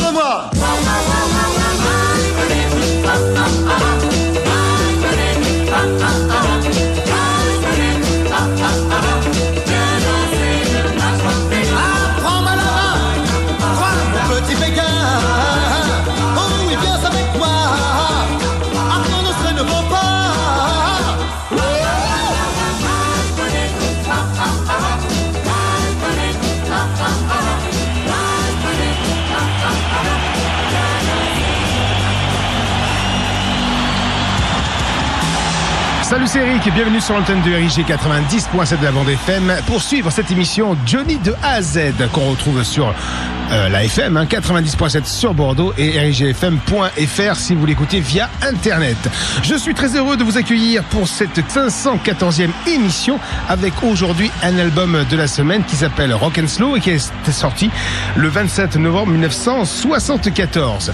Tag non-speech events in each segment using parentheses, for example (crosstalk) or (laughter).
Tout Salut c'est Eric. Bienvenue sur l'antenne de RIG 90.7 de la bande FM pour suivre cette émission Johnny de A à Z qu'on retrouve sur euh, la FM hein, 90.7 sur Bordeaux et rigfm.fr si vous l'écoutez via internet. Je suis très heureux de vous accueillir pour cette 514e émission avec aujourd'hui un album de la semaine qui s'appelle Rock and Slow et qui est sorti le 27 novembre 1974.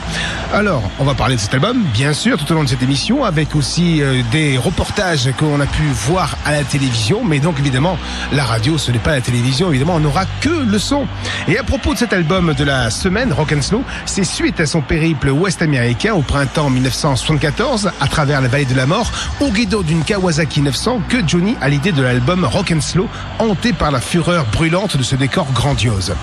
Alors, on va parler de cet album, bien sûr, tout au long de cette émission, avec aussi euh, des reportages qu'on a pu voir à la télévision, mais donc évidemment, la radio, ce n'est pas la télévision, évidemment, on n'aura que le son. Et à propos de cet album de la semaine, Rock and Slow, c'est suite à son périple ouest-américain au printemps 1974, à travers la vallée de la mort, au guidon d'une Kawasaki 900, que Johnny a l'idée de l'album Rock and Slow, hanté par la fureur brûlante de ce décor grandiose.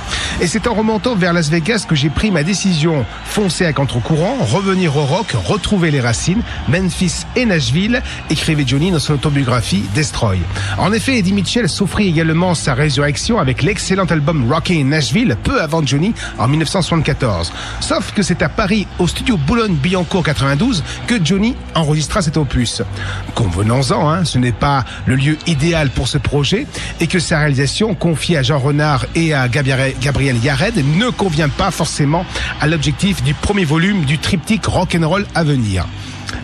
Et c'est en remontant vers Las Vegas que j'ai pris ma décision, foncer à contre-courant, revenir au rock, retrouver les racines, Memphis et Nashville, écrivait Johnny dans son autobiographie Destroy. En effet, Eddie Mitchell s'offrit également sa résurrection avec l'excellent album Rockin' in Nashville, peu avant Johnny, en 1974. Sauf que c'est à Paris, au studio Boulogne-Billancourt 92, que Johnny enregistra cet opus. Convenons-en, hein, ce n'est pas le lieu idéal pour ce projet et que sa réalisation, confiée à Jean Renard et à Gabriel Yared, ne convient pas forcément à l'objectif du premier volume du triptyque rock'n'roll à venir.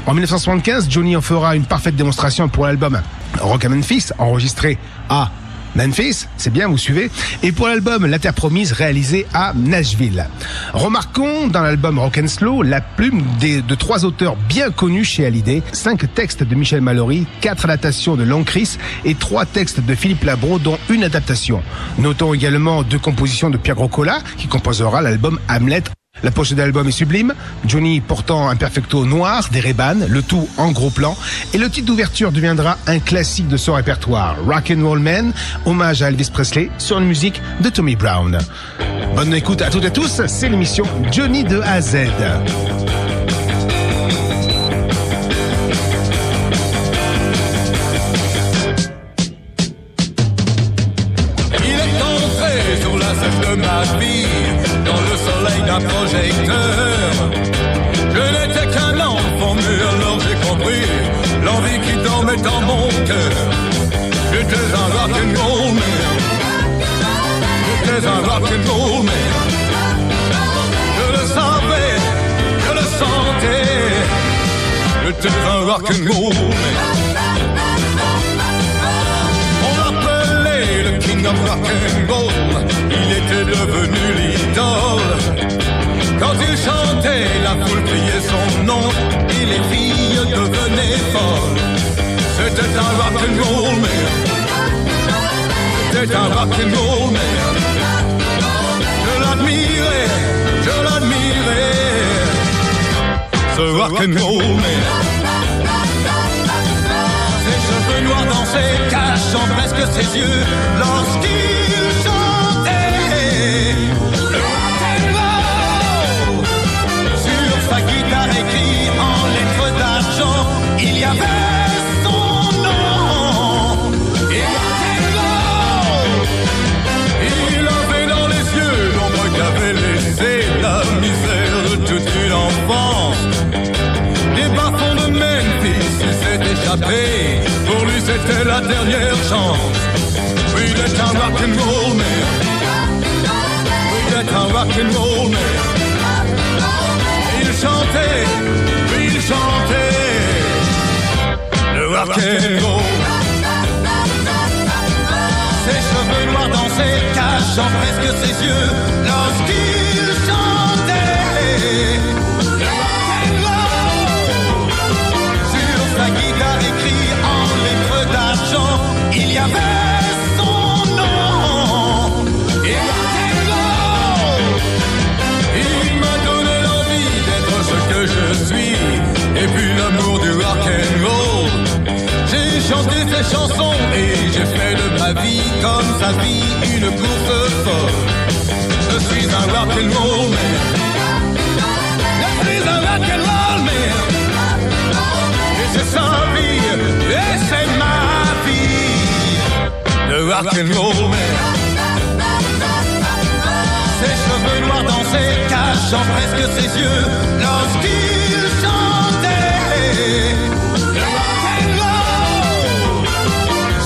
En 1975, Johnny en fera une parfaite démonstration pour l'album Rock à Memphis, enregistré à Memphis, c'est bien, vous suivez, et pour l'album La Terre Promise, réalisé à Nashville. Remarquons dans l'album Rock and Slow la plume de trois auteurs bien connus chez Hallyday, cinq textes de Michel Mallory, quatre adaptations de Long Chris et trois textes de Philippe Labro, dont une adaptation. Notons également deux compositions de Pierre Grocola, qui composera l'album Hamlet la pochette de l'album est sublime, Johnny portant un perfecto noir, des ray le tout en gros plan, et le titre d'ouverture deviendra un classique de son répertoire, Rock and Roll Man, hommage à Elvis Presley sur une musique de Tommy Brown. Bonne écoute à toutes et tous, c'est l'émission Johnny de A à Z. rock'n'roll. On l'appelait le king of rock and roll. Il était devenu l'idole. Quand il chantait, la foule criait son nom et les filles devenaient folles. C'était un rock and roll man. C'était un rock and roll man. Je l'admirais, je l'admirais. Ce rock and roll man. Cheveux noirs dansaient, cachant presque ses yeux lorsqu'il chantait. Sur sa guitare écrit en lettres d'argent, il y avait c'était la dernière chance. We got a rock and roll man. We got a man. Il chantait, il chantait. Le rock. Ses cheveux noirs dans cachant presque ses yeux lorsqu'il chantait. il y avait son nom. Et Waterloo, il m'a donné l'envie d'être ce que je suis. Et puis l'amour du rock and roll. J'ai chanté ses chansons et j'ai fait de ma vie comme sa vie une course folle. Je suis un rock and roll man. Je suis un rock and roll man. Et c'est sa vie et c'est ma le rock and roll Ses cheveux noirs dansaient, cachant presque ses yeux. Lorsqu'il chantait. Le rock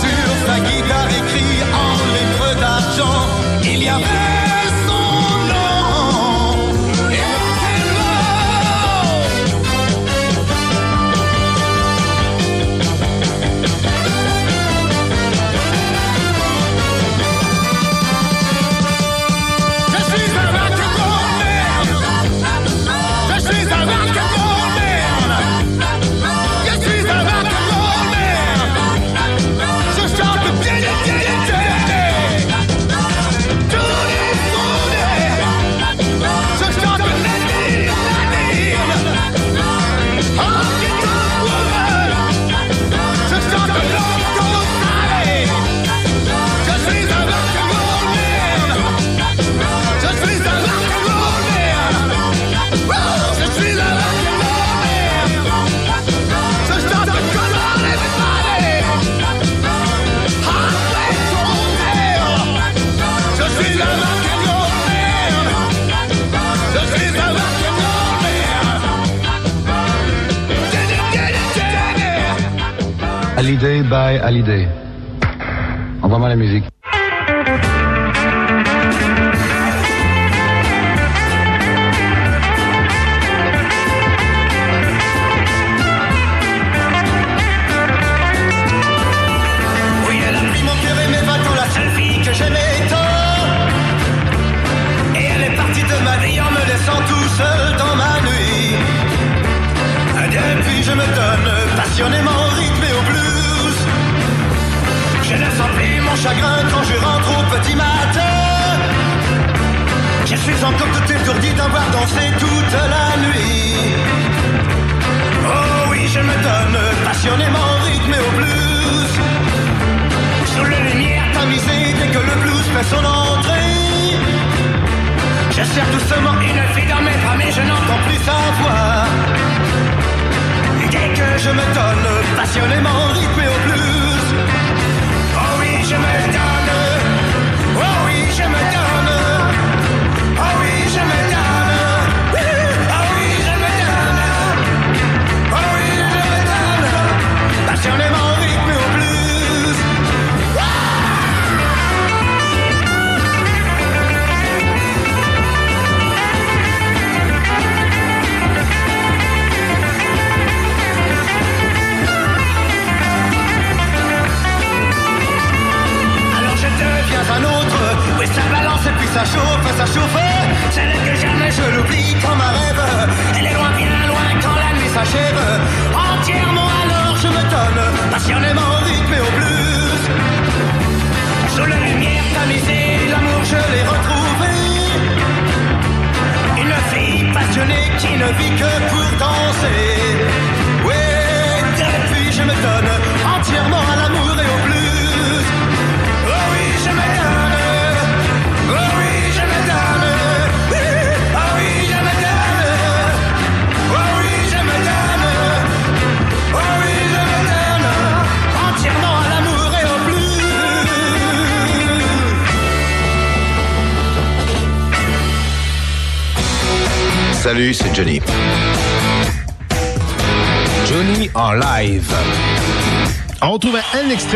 Sur sa guitare écrit en lettres d'argent, il y avait Hallyday by Hallyday. Envoie-moi la musique.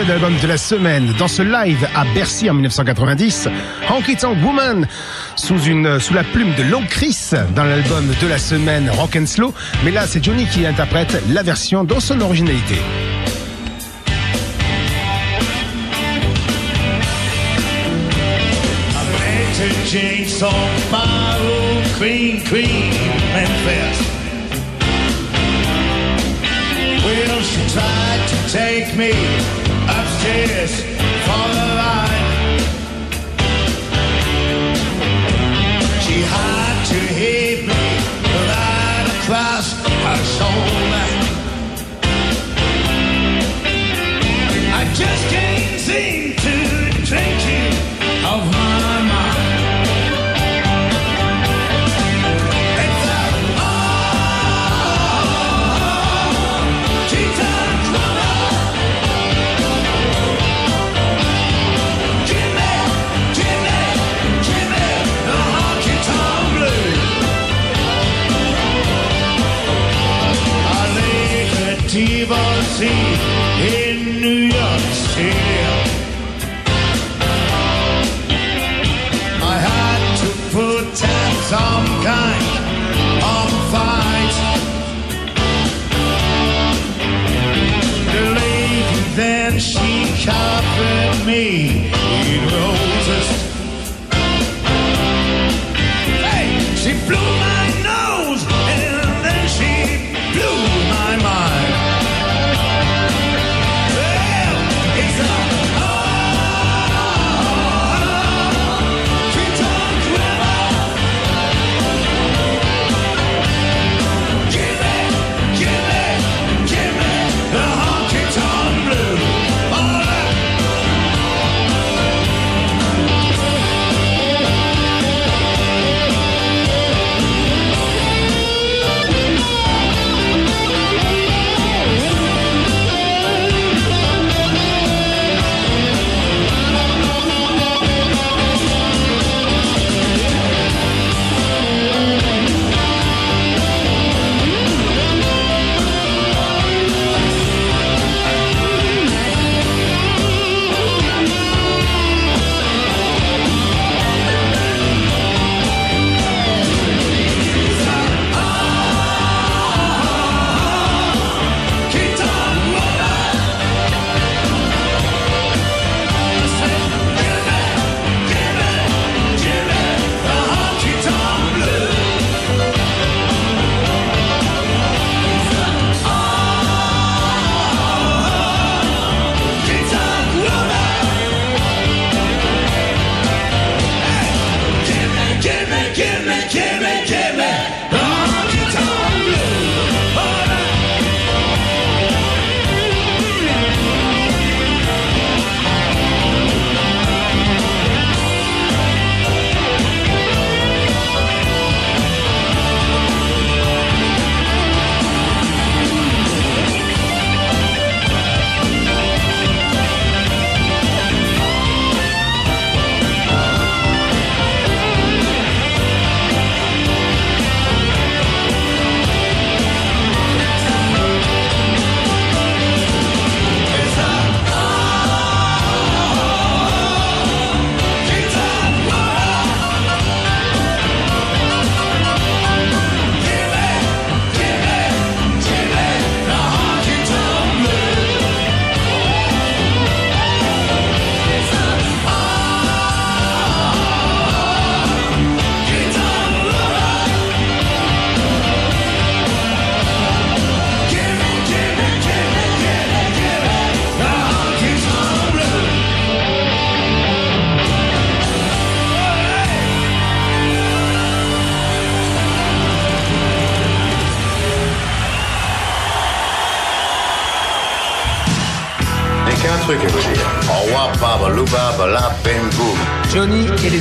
d'album de la semaine dans ce live à Bercy en 1990, Honky Tonk Woman, sous, une, sous la plume de Long Chris dans l'album de la semaine Rock and Slow. Mais là, c'est Johnny qui interprète la version dans son originalité. for. She had to hear me across her shoulder. sea in New York City. I had to put down some kind of fight. The lady then she covered me in roses. Hey, she blew.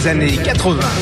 années 80.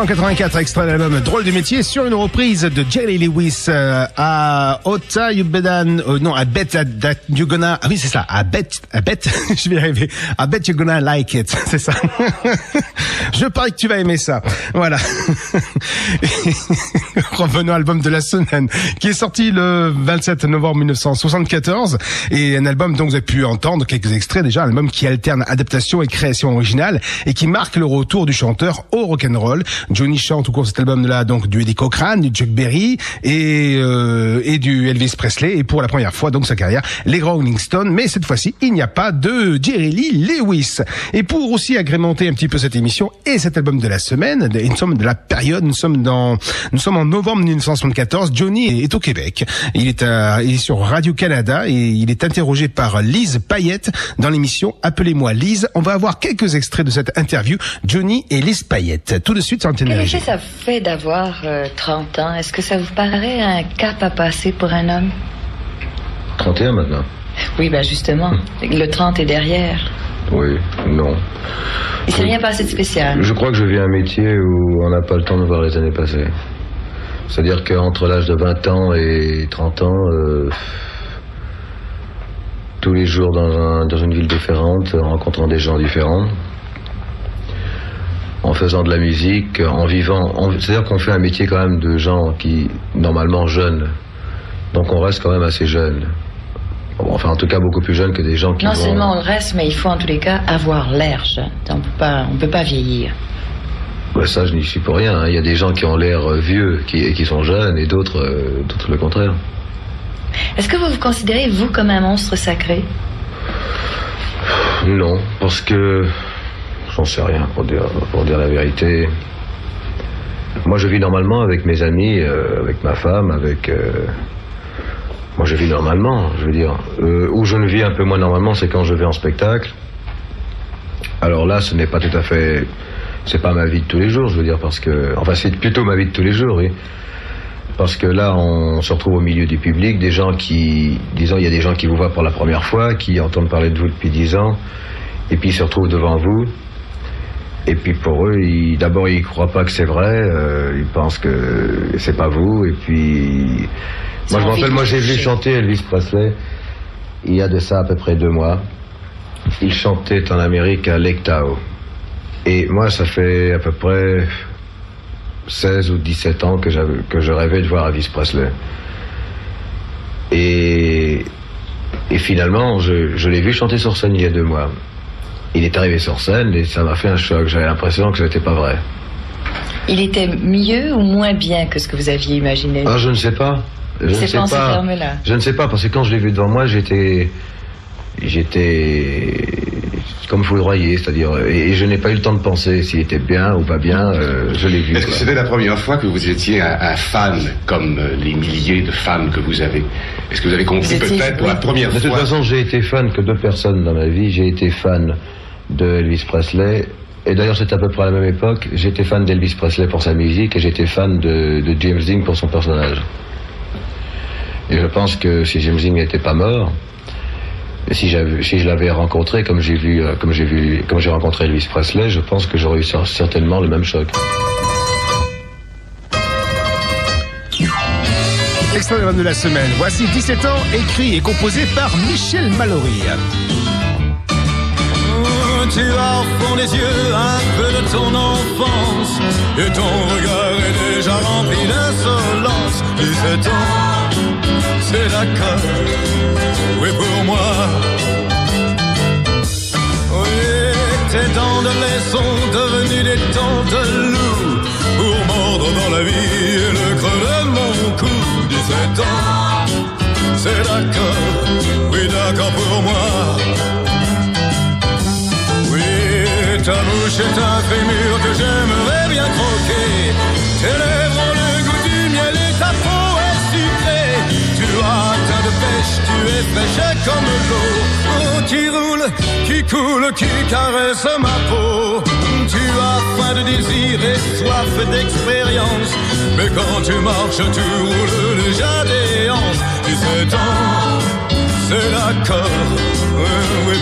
1984, extrait de l'album Drôle du métier sur une reprise de Jerry Lewis euh, à Ota You Bedan, euh, non, I bet that, you gonna, ah oui c'est ça, I bet, I bet, (laughs) je vais y arriver, I bet you gonna like it, (laughs) c'est ça. (laughs) je parie que tu vas aimer ça. Voilà. (laughs) Revenons à l'album de la semaine, qui est sorti le 27 novembre 1974 et un album dont vous avez pu entendre quelques extraits déjà, un album qui alterne adaptation et création originale et qui marque le retour du chanteur au rock'n'roll. Johnny chante au cours de cet album-là donc du Eddie Cochrane, du Chuck Berry et euh, et du Elvis Presley et pour la première fois donc sa carrière les Rolling Stones. Mais cette fois-ci il n'y a pas de Jerry Lee Lewis. Et pour aussi agrémenter un petit peu cette émission et cet album de la semaine, de- nous sommes de la période, nous sommes dans nous sommes en novembre 1974. Johnny est au Québec. Il est à, il est sur Radio Canada et il est interrogé par Lise Payette dans l'émission Appelez-moi Lise. On va avoir quelques extraits de cette interview. Johnny et Lise Payette. Tout de suite sur Antenne Quel effet ça fait d'avoir euh, 30 ans? Est-ce que ça vous paraît un cap à passer pour un homme? 31 maintenant Oui, ben justement, le 30 est derrière. Oui, non. Il s'est rien passé de spécial. Je crois que je vis un métier où on n'a pas le temps de voir les années passer. C'est-à-dire qu'entre l'âge de 20 ans et 30 ans, euh, tous les jours dans, un- dans une ville différente, en rencontrant des gens différents, en faisant de la musique, en vivant. C'est-à-dire qu'on fait un métier quand même de gens qui, normalement, jeunes. Donc on reste quand même assez jeunes. Enfin, en tout cas, beaucoup plus jeunes que des gens qui Non vont- seulement on le reste, mais il faut en tous les cas avoir l'air jeune. On peut pas, on peut pas vieillir. Bah, ça, je n'y suis pour rien. hein. Il y a des gens qui ont l'air euh, vieux qui, et qui sont jeunes et d'autres euh, d'autres le contraire. Est-ce que vous vous considérez, vous, comme un monstre sacré? Non, parce que j'en sais rien pour dire, pour dire la vérité. Moi, je vis normalement avec mes amis, euh, avec ma femme, avec. euh, Moi, je vis normalement, je veux dire. Euh, où je ne vis un peu moins normalement, c'est quand je vais en spectacle. Alors là, ce n'est pas tout à fait. C'est pas ma vie de tous les jours, je veux dire, parce que. Enfin, c'est plutôt ma vie de tous les jours, oui. Parce que là, on se retrouve au milieu du public, des gens qui, disons, il y a des gens qui vous voient pour la première fois, qui entendent parler de vous depuis dix ans, et puis ils se retrouvent devant vous. Et puis pour eux, d'abord ils croient pas que c'est vrai, euh, ils pensent que c'est pas vous. Et puis, moi je me rappelle, moi j'ai vu chanter Elvis Presley il y a de ça à peu près deux mois. Il chantait en Amérique à Lake Tahoe. Et moi, ça fait à peu près 16 ou 17 ans que, que je rêvais de voir Elvis Presley. Et, et finalement, je, je l'ai vu chanter sur scène il y a deux mois. Il est arrivé sur scène et ça m'a fait un choc. J'avais l'impression que ce n'était pas vrai. Il était mieux ou moins bien que ce que vous aviez imaginé? Ah, je ne sais pas. Je ne C'est sais pas. Je ne sais pas parce que quand je l'ai vu devant moi, j'étais, j'étais comme foudroyé, c'est-à-dire, et, et je n'ai pas eu le temps de penser s'il était bien ou pas bien. euh, je l'ai vu. Est-ce que c'était la première fois que vous étiez un, un fan comme euh, les milliers de fans que vous avez? Est-ce que vous avez compris peut-être pour la première De toute fois? façon, j'ai été fan que deux personnes dans ma vie. J'ai été fan de Elvis Presley. Et d'ailleurs, c'est à peu près à la même époque. J'étais fan d'Elvis Presley pour sa musique et j'étais fan de, de James Dean pour son personnage. Et je pense que si James Dean n'était pas mort, si, je l'avais rencontré comme j'ai vu, euh, comme j'ai vu, comme j'ai rencontré Elvis Presley, je pense que j'aurais eu cer- certainement le même choc. Extrait de la semaine. Voici 17 ans, écrit et composé par Michel Mallory. Tu as au fond des yeux un peu de ton enfance Et ton regard est déjà rempli d'insolence 17 ans, c'est d'accord Oui pour moi. Oui, tes dents de lait sont devenues des dents de loup Pour mordre dans la vie et le creux de mon cou. 17 ans, c'est d'accord Oui d'accord pour moi. Oui, ta bouche est un fémur que j'aimerais bien croquer. Fraîche comme l'eau. Oh, qui roule, qui coule, qui caresse ma peau. Tu as faim de désir et soif d'expérience. Mais quand tu marches, tu roules déjà des hanches. 17 ans, c'est l'accord, oui,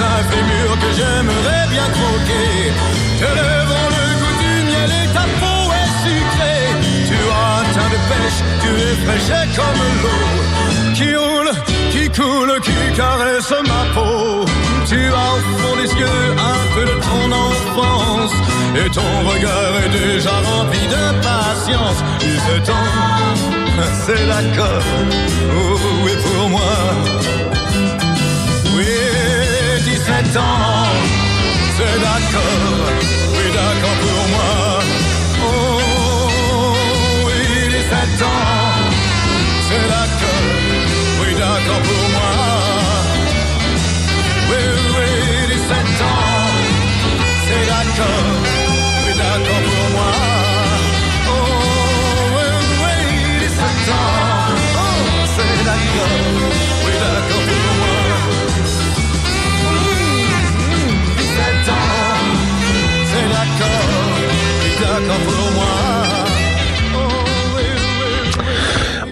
oui pour sûr que j'aimerais bien croquer. Tes lèvres ont le goût du miel et ta peau est sucrée. Tu as un teint de pêche, tu es fraîche comme l'eau. Qui roule, qui coule, qui caresse ma peau. Tu as au fond des yeux un peu de ton enfance. Et ton regard est déjà rempli de patience. 17 ans, (laughs) c'est d'accord. Oh, et pour moi. 17 ans, c'est d'accord. Oui, d'accord pour moi. Oh, oui, 17 ans, c'est d'accord. Oui, d'accord pour moi. Oui, oui, 17 ans, c'est d'accord. Oui, d'accord pour moi.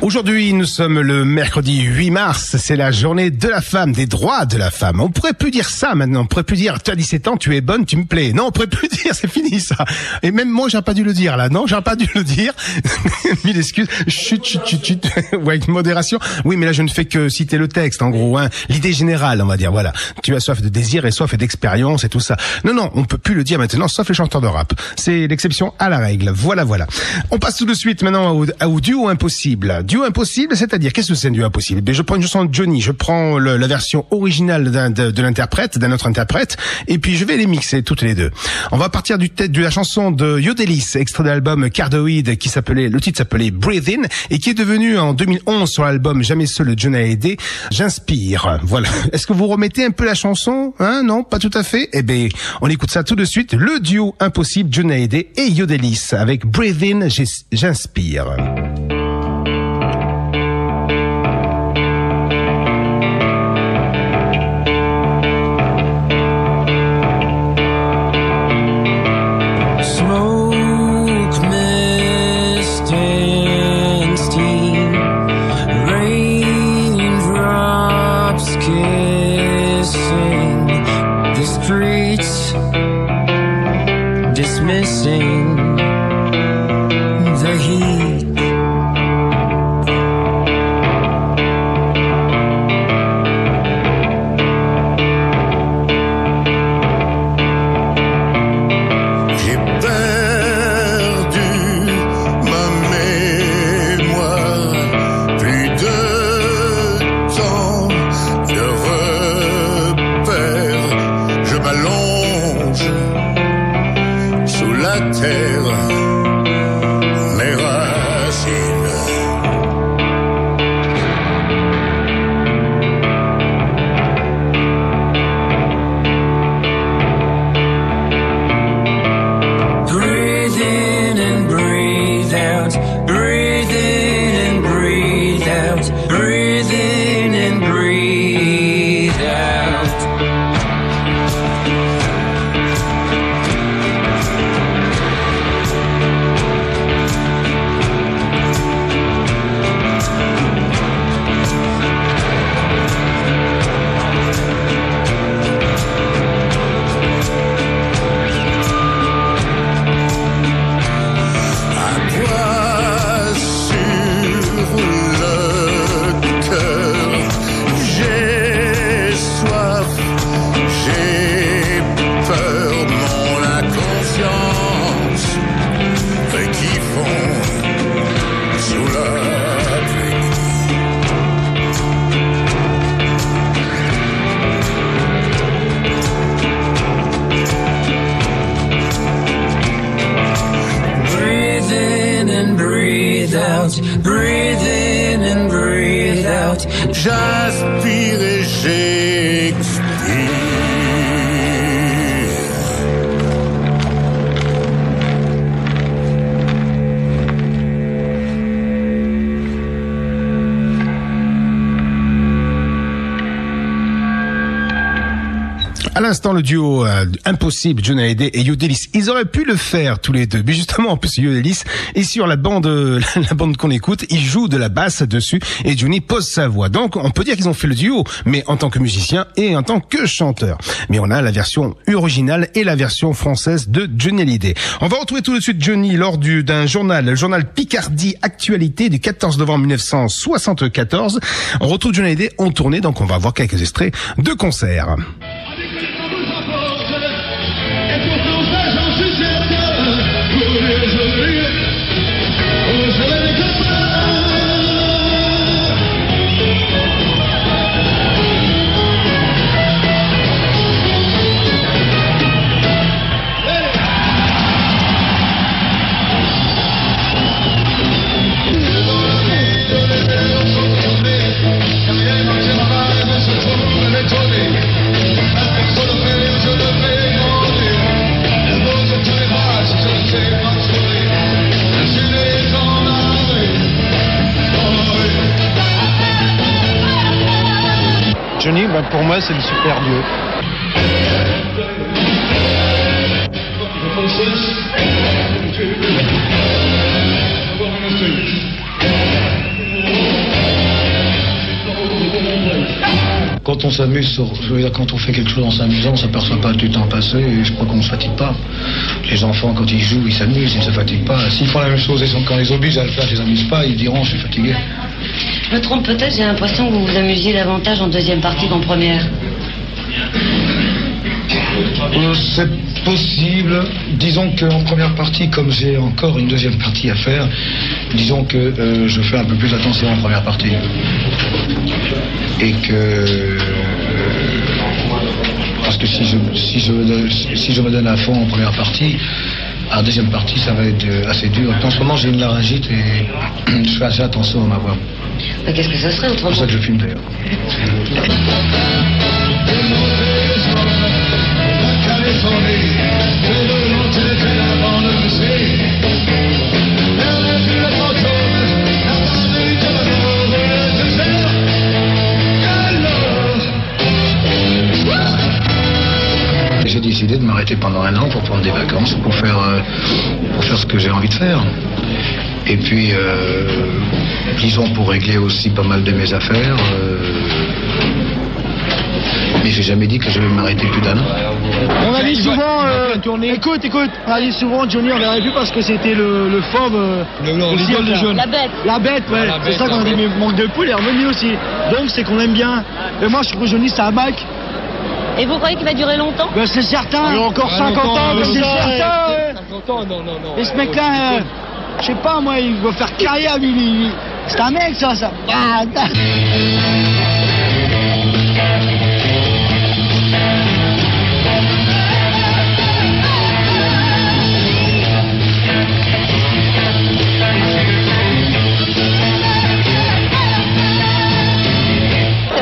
Aujourd'hui, nous sommes le mercredi 8 mars. C'est la journée de la femme, des droits de la femme. On pourrait plus dire ça maintenant. On pourrait plus dire, tu as 17 ans, tu es bonne, tu me plais. Non, on pourrait plus (laughs) dire, c'est fini ça. Et même moi, j'ai pas dû le dire là. Non, j'ai pas dû le dire. (laughs) Mille excuses. Chut, chut, chut, chut. (laughs) ouais, avec modération. Oui, mais là, je ne fais que citer le texte, en gros. Hein. L'idée générale, on va dire. Voilà. Tu as soif de désir et soif d'expérience et tout ça. Non, non, on peut plus le dire maintenant, sauf les chanteurs de rap. C'est l'exception à la règle. Voilà, voilà. On passe tout de suite maintenant au, au duo impossible. Impossible, c'est-à-dire, qu'est-ce que c'est un duo impossible? Ben, Je prends une chanson de Johnny, je prends le- la version originale de, de l'interprète, d'un autre interprète, et puis je vais les mixer toutes les deux. On va partir du tête de la chanson de Yodelis, extrait de l'album Cardoid, qui s'appelait, le titre s'appelait Breathe In, et qui est devenu en 2011 sur l'album Jamais seul de John Hallyday, J'inspire. Voilà. (laughs) Est-ce que vous remettez un peu la chanson? Hein? Non, pas tout à fait? Eh ben, on écoute ça tout de suite. Le duo impossible, John Hallyday et Yodelis, avec Breathe In, J'inspire. L'instant le duo euh, impossible, Johnny Hallyday et Yodelis. Ils auraient pu le faire tous les deux, mais justement en plus Yodelis est sur la bande, euh, (laughs) la bande qu'on écoute, il joue de la basse dessus et Johnny pose sa voix. Donc on peut dire qu'ils ont fait le duo, mais en tant que musicien et en tant que chanteur. Mais on a la version originale et la version française de Johnny Hallyday. On va retrouver tout de suite Johnny lors du d'un journal, le journal Picardie Actualité du 14 novembre 1974. On retrouve Johnny Hallyday en tournée, donc on va voir quelques extraits de concerts. Pour moi, c'est le super dieu. Quand on s'amuse, je veux dire, quand on fait quelque chose en s'amusant, on s'aperçoit pas du temps passé et je crois qu'on ne se fatigue pas. Les enfants, quand ils jouent, ils s'amusent, ils ne se fatiguent pas. S'ils font la même chose et quand les oblige à le faire, ils ne s'amusent pas, ils diront je suis fatigué. Je me trompe peut-être, j'ai l'impression que vous vous amusiez davantage en deuxième partie qu'en première. Euh, C'est possible. Disons qu'en première partie, comme j'ai encore une deuxième partie à faire, disons que euh, je fais un peu plus attention en première partie. Et que. euh, parce que si je, me donne- à fond en première partie, en deuxième partie, ça va être assez dur. En ce moment, j'ai une laryngite et (clears throat) je fais assez attention à ma voix. Mais qu'est-ce que ce serait C'est autrement pour ça que je fume d'ailleurs. J'ai décidé de m'arrêter pendant un an pour prendre des vacances, pour faire, euh, pour faire ce que j'ai envie de faire. Et puis, euh, disons, pour régler aussi pas mal de mes affaires. euh, mais j'ai jamais dit que je vais m'arrêter plus d'un an. On a dit souvent, euh, écoute, écoute, on a dit souvent Johnny, on l'aurait vu parce que c'était le, le fauve. euh, jeunes. La bête. La bête, ouais. la c'est ça qu'on a dit, mais manque de poule est revenu aussi. Donc c'est qu'on l'aime bien. Et moi je trouve que Johnny c'est un bac. Et vous croyez qu'il va durer longtemps Ben, c'est certain. Il a encore 50 ans, mais c'est certain. ouais. 50 ans, non, non, non. Et ce mec-là, euh, je sais pas moi, il va faire carrière, lui. C'est un mec ça, ça. Ah,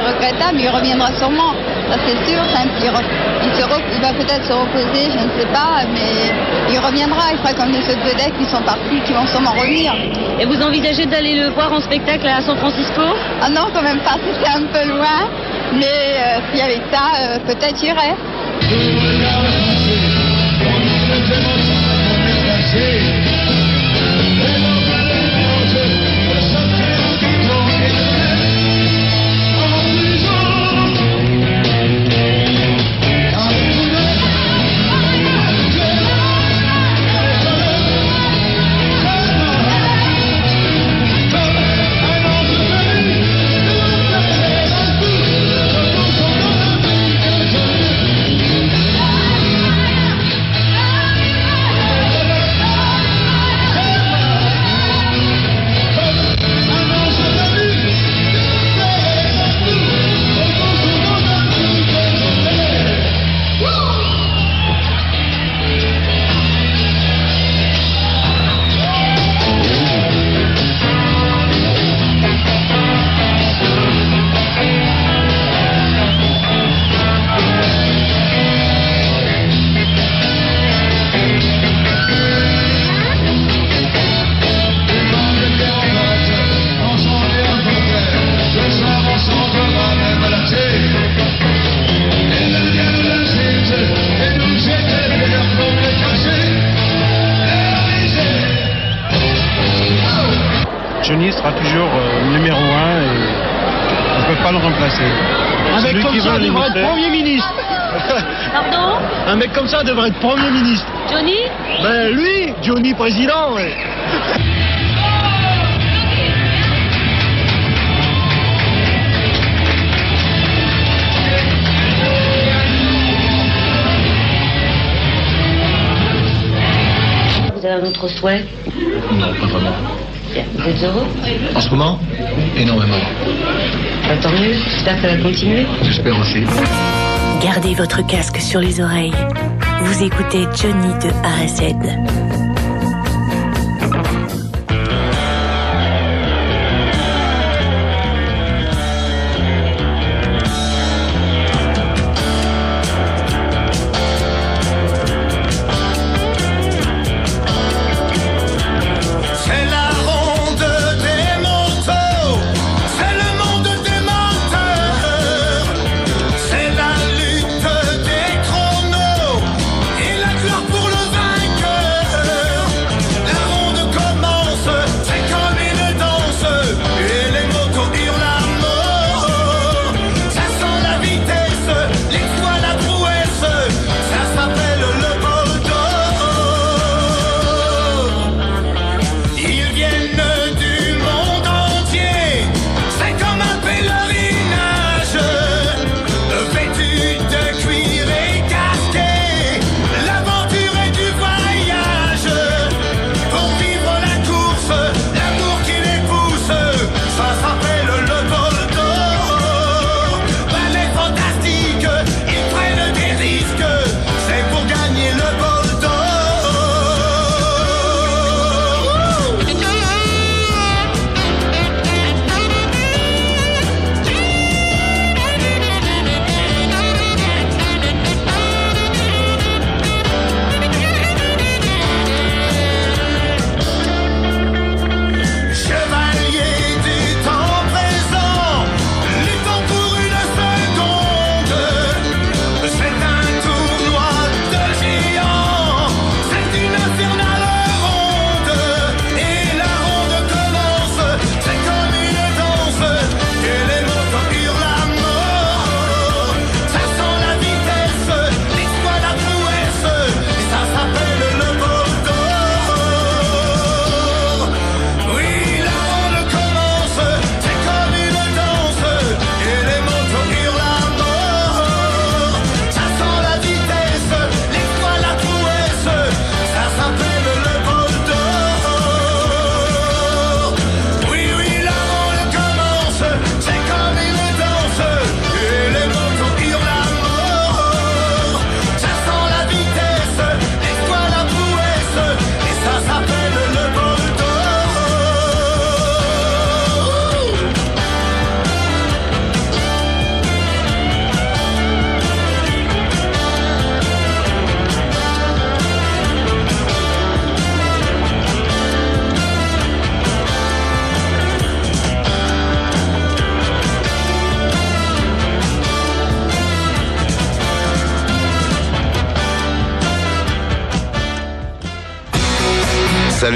regrettable, il reviendra sûrement. Ça c'est sûr. Enfin, il, re- il se re- il va peut-être se reposer, je ne sais pas, mais il reviendra. Il fera comme les autres vedettes qui sont partis, qui vont sûrement revenir. Et vous envisagez d'aller le voir en spectacle à San Francisco? Ah non, quand même pas, (laughs) c'est un peu loin. Mais euh, s'il y avait ça, euh, peut-être j'irais. Premier ministre. Johnny Ben lui, Johnny président, ouais. Vous avez un autre souhait Non, pas vraiment. Vous êtes heureux En ce moment Énormément. Ben, tant mieux, ça va continuer. J'espère aussi. Gardez votre casque sur les oreilles. Vous écoutez Johnny de A à Z.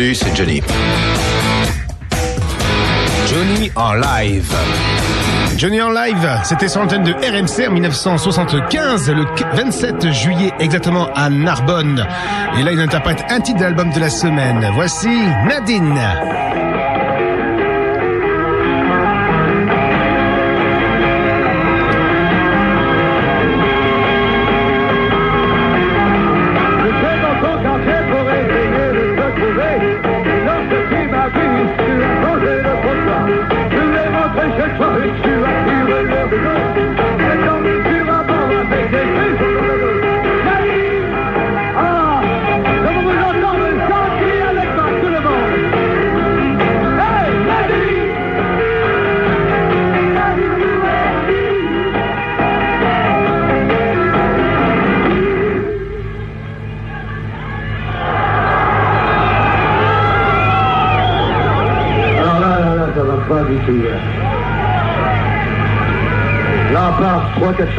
Salut, c'est Johnny. Johnny en live. Johnny en live, c'était sur l'antenne de RMC en 1975, le 27 juillet exactement à Narbonne. Et là, il interprète un titre de l'album de la semaine. Voici Nadine.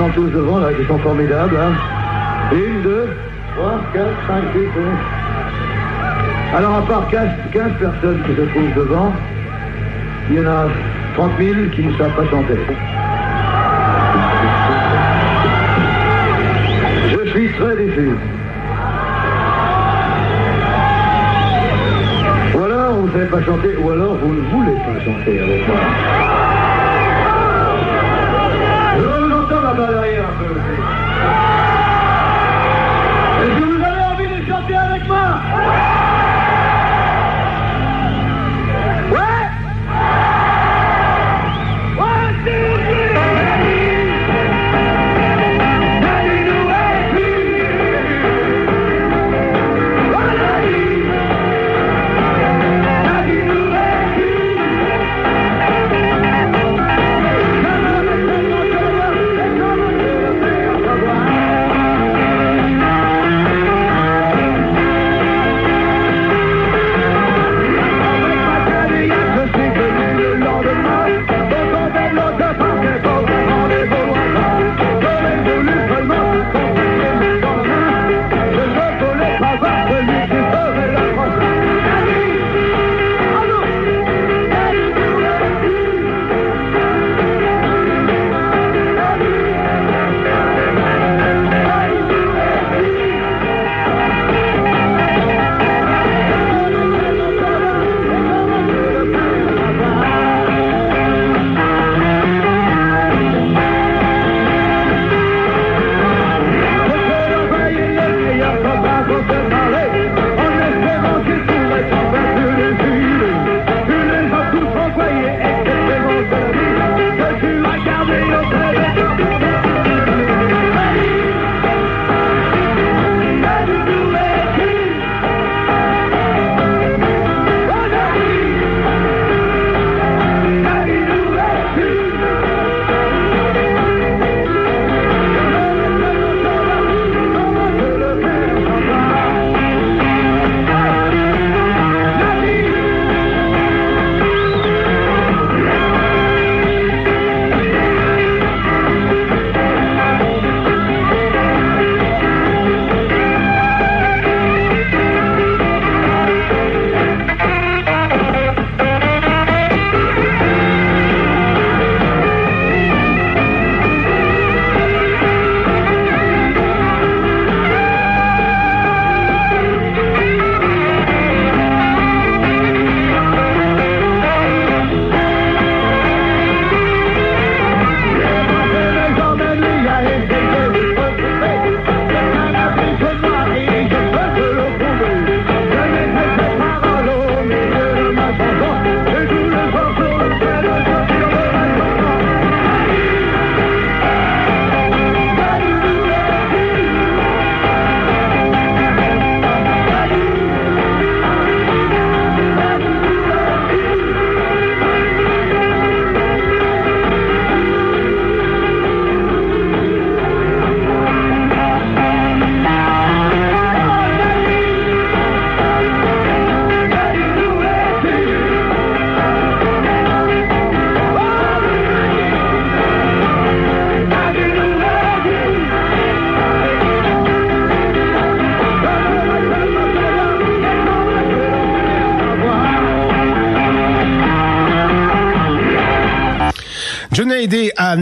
sont tous devant, là, qui sont formidables. Hein. Une, deux, trois, quatre, cinq, six, sept. Alors, à part 15, 15 personnes qui se trouvent devant, il y en a 30 000 qui ne savent pas chanter. Je suis très déçu. Ou alors vous ne savez pas chanter, ou alors vous ne voulez pas chanter avec moi. Vous entends là-bas derrière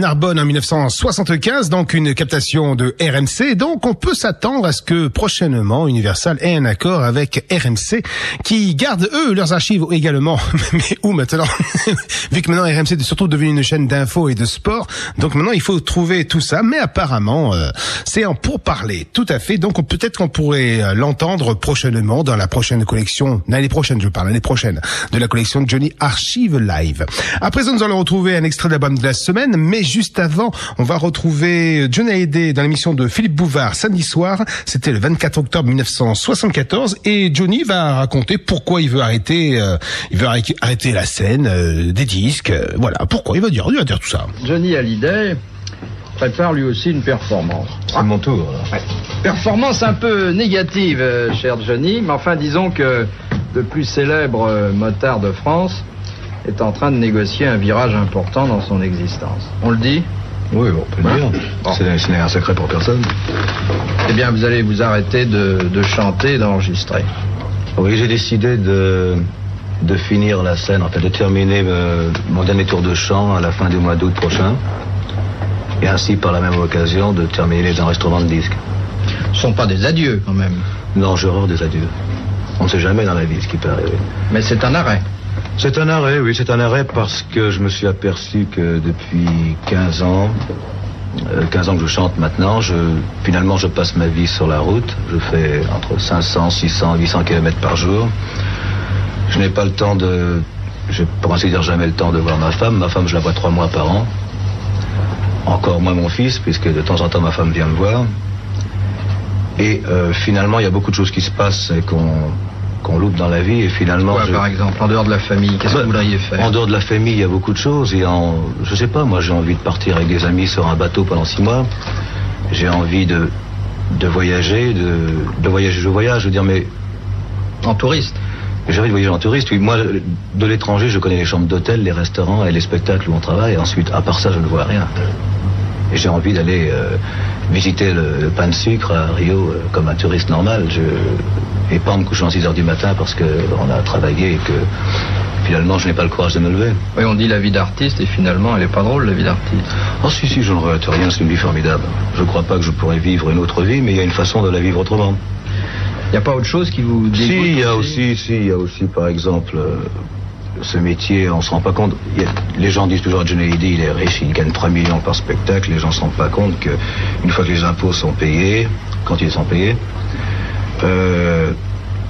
Narbonne en 1975, donc une captation de RMC. Donc on peut s'attendre à ce que prochainement Universal ait un accord avec RMC qui garde eux leurs archives également. (laughs) Mais où maintenant (laughs) Vu que maintenant RMC est surtout devenu une chaîne d'infos et de sport, donc maintenant il faut trouver tout ça. Mais apparemment euh, c'est en pourparler, tout à fait. Donc on- peut-être qu'on pourrait euh, l'entendre prochainement dans la prochaine collection, l'année prochaine je parle, l'année prochaine, de la collection Johnny Archive Live. À présent nous allons retrouver un extrait de l'album de la semaine, mais juste avant, on va retrouver Johnny Hallyday dans l'émission de Philippe Bouvard samedi soir. C'était le 24 octobre 1974 et Johnny va raconter pourquoi il veut arrêter, euh, il veut arrêter- la scène, euh, des disques, euh, voilà. Pourquoi il va dire, il va dire tout ça. Johnny Hallyday prépare lui aussi une performance. À mon tour. Performance un peu négative, cher Johnny, mais enfin disons que le plus célèbre motard de France est en train de négocier un virage important dans son existence. On le dit Oui, on peut le dire. C'est- Ce n'est un secret pour personne. Eh bien, vous allez vous arrêter de, de chanter et d'enregistrer. Oui, j'ai décidé de de finir la scène, en fait, de terminer euh, mon dernier tour de chant à la fin du mois d'août prochain. Et ainsi, par la même occasion, de terminer les enregistrements de disques. Ce sont pas des adieux, quand même. Non, j'ai horreur des adieux. On ne sait jamais dans la vie ce qui peut arriver. Mais c'est un arrêt. C'est un arrêt, oui, c'est un arrêt parce que je me suis aperçu que depuis 15 ans, euh, 15 ans que je chante maintenant, je, finalement je passe ma vie sur la route. Je fais entre 500, 600, 800 km par jour. Je n'ai pas le temps de, je pour ainsi dire jamais le temps de voir ma femme. Ma femme, je la vois trois mois par an. Encore moins mon fils, puisque de temps en temps ma femme vient me voir. Et euh, finalement, il y a beaucoup de choses qui se passent et qu'on qu'on loupe dans la vie. Et finalement, Quoi, je- par exemple, en dehors de la famille, qu'est-ce que Bah, vous voudriez faire En dehors de la famille, il y a beaucoup de choses. Et en, je sais pas, moi j'ai envie de partir avec des amis sur un bateau pendant six mois. J'ai envie de, de voyager, de, de voyager, je voyage, je veux dire, mais. En touriste J'ai envie de voyager en touriste, oui. Moi, de l'étranger, je connais les chambres d'hôtel, les restaurants et les spectacles où on travaille. Ensuite, à part ça, je ne vois rien. Et j'ai envie d'aller euh, visiter le, le pain de sucre à Rio euh, comme un touriste normal. Je... Et pas en me couchant à 6 heures du matin parce qu'on a travaillé et que finalement je n'ai pas le courage de me lever. Oui, on dit la vie d'artiste et finalement, elle est pas drôle, la vie d'artiste. Oh si, si, je ne regrette rien, c'est une vie formidable. Je ne crois pas que je pourrais vivre une autre vie, mais il y a une façon de la vivre autrement. Il n'y a pas autre chose qui vous dégoûte Si, il y a aussi, si, il y a aussi, par exemple, euh, ce métier, on ne se rend pas compte. a- les gens disent toujours, Johnny Hallyday, il est riche, il gagne 3 millions par spectacle. Les gens ne se rendent pas compte qu'une fois que les impôts sont payés, quand ils sont payés, euh,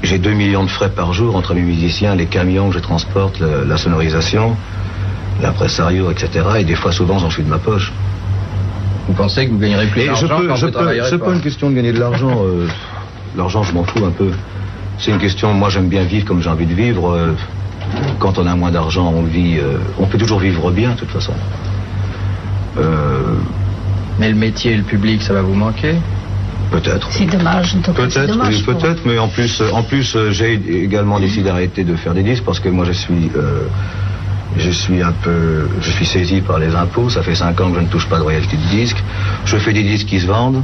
j'ai 2 millions de frais par jour entre mes musiciens, les camions que je transporte, le- la sonorisation, l'impresario, etc. Et des fois, souvent, j'en suis de ma poche. Vous pensez que vous gagnerez plus d'argent peux, quand je vous peux, travaillerez c'est pas pas une question de gagner de l'argent. euh, l'argent, je m'en fous un peu. C'est une question. Moi, j'aime bien vivre comme j'ai envie de vivre. euh, quand on a moins d'argent, on vit. euh, on peut toujours vivre bien, de toute façon. Mais le métier et le public, ça va vous manquer? Peut-être. C'est dommage. Peut-être, oui, peut-être, mais en plus, euh, en plus, euh, j'ai également décidé d'arrêter de faire des disques parce que moi, je suis, euh, je suis un peu, je suis saisi par les impôts. Ça fait cinq ans que je ne touche pas de royalties de disques. Je fais des disques qui se vendent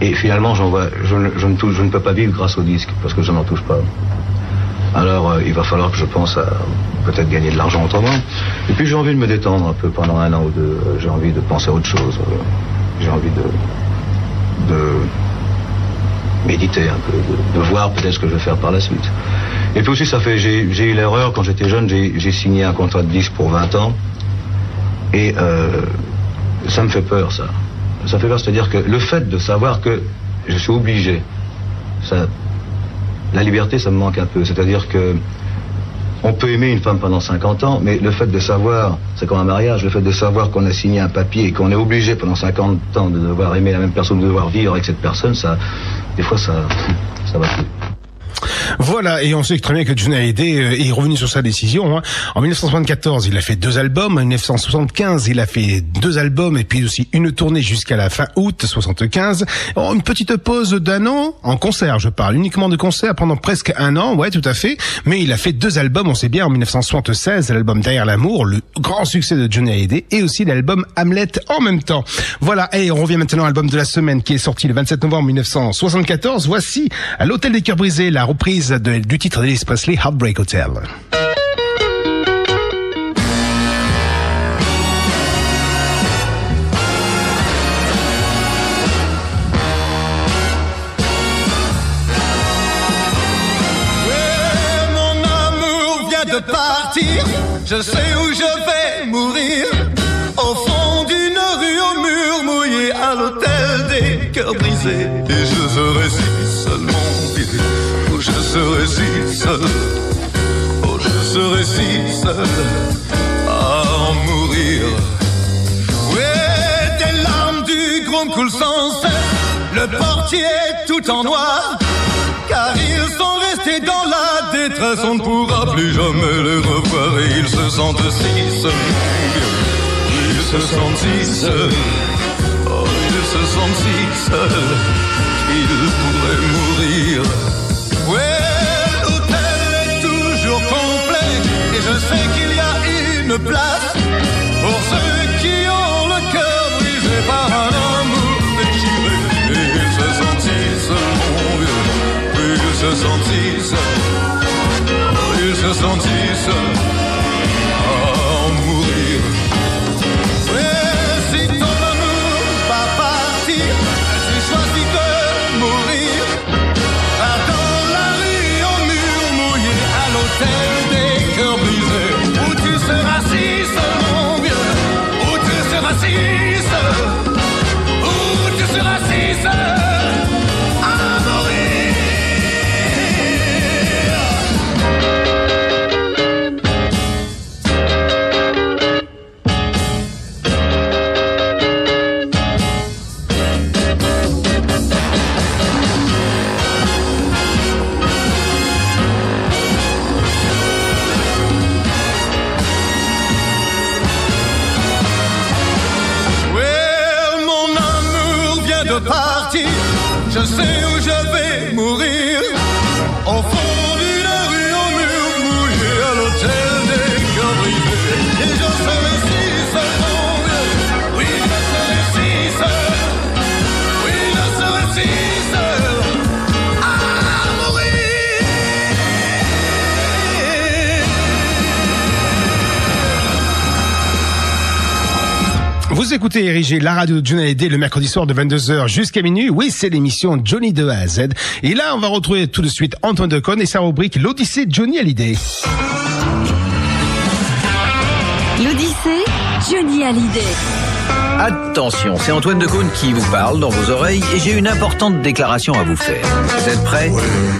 et finalement, vois, je, ne- je ne touche, je ne peux pas vivre grâce aux disques parce que je n'en touche pas. Alors, euh, il va falloir que je pense à peut-être gagner de l'argent autrement. Et puis, j'ai envie de me détendre un peu pendant un an ou deux. J'ai envie de penser à autre chose. J'ai envie de, de méditer un peu, de, voir peut-être ce que je vais faire par la suite. Et puis aussi, ça fait, j'ai eu l'erreur quand j'étais jeune, j'ai signé un contrat de disque pour 20 ans. Et euh, ça me fait peur, ça. Ça fait peur, c'est-à-dire que le fait de savoir que je suis obligé, ça, la liberté, ça me manque un peu. C'est-à-dire que on peut aimer une femme pendant 50 ans, mais le fait de savoir, c'est comme un mariage, le fait de savoir qu'on a signé un papier et qu'on est obligé pendant 50 ans de devoir aimer la même personne, de devoir vivre avec cette personne, ça, des fois, ça, (laughs) ça va plus. Voilà, et on sait très bien que Johnny Hallyday euh, est revenu sur sa décision. hein. En 1974, il a fait deux albums. En 1975, il a fait deux albums et puis aussi une tournée jusqu'à la fin août 75. Oh, une petite pause d'un an en concert, je parle uniquement de concert pendant presque un an, ouais, tout à fait. Mais il a fait deux albums, on sait bien, en 1976, l'album Derrière l'amour, le grand succès de Johnny Hallyday, et aussi l'album Hamlet en même temps. Voilà, et on revient maintenant à l'album de la semaine qui est sorti le 27 novembre 1974. Voici à l'Hôtel des Cœurs Brisés la reprise de- du titre d'Elvis Presley, Heartbreak Hotel. Mon amour vient de partir. Je sais où je vais mourir. Au fond d'une rue au mur mouillé à l'hôtel des cœurs brisés. Et je serai si seul, mon Dieu. Oh, je serai si seul. Oh, je serai si seul à en mourir. Ouais, des larmes du gros coulent sans cesse. Le portier tout en noir. Car ils sont restés dans la détresse, on ne pourra plus jamais les revoir et ils se sentent si seuls. Ils se sentent si seuls. Oh, ils se sentent si seuls une place pour ceux qui ont le cœur brisé par un amour déchiré. Et ils se seuls, mon vieux. Ils se. Oh, Ils se 70 Vous écoutez Érigé, la radio de Johnny Hallyday le mercredi soir de 22h jusqu'à minuit. Oui, c'est l'émission Johnny de A à Z. Et là, on va retrouver tout de suite Antoine Decaune et sa rubrique L'Odyssée Johnny Hallyday. L'Odyssée, Johnny Hallyday. Attention, c'est Antoine Decaune qui vous parle dans vos oreilles et j'ai une importante déclaration à vous faire. Vous êtes prêts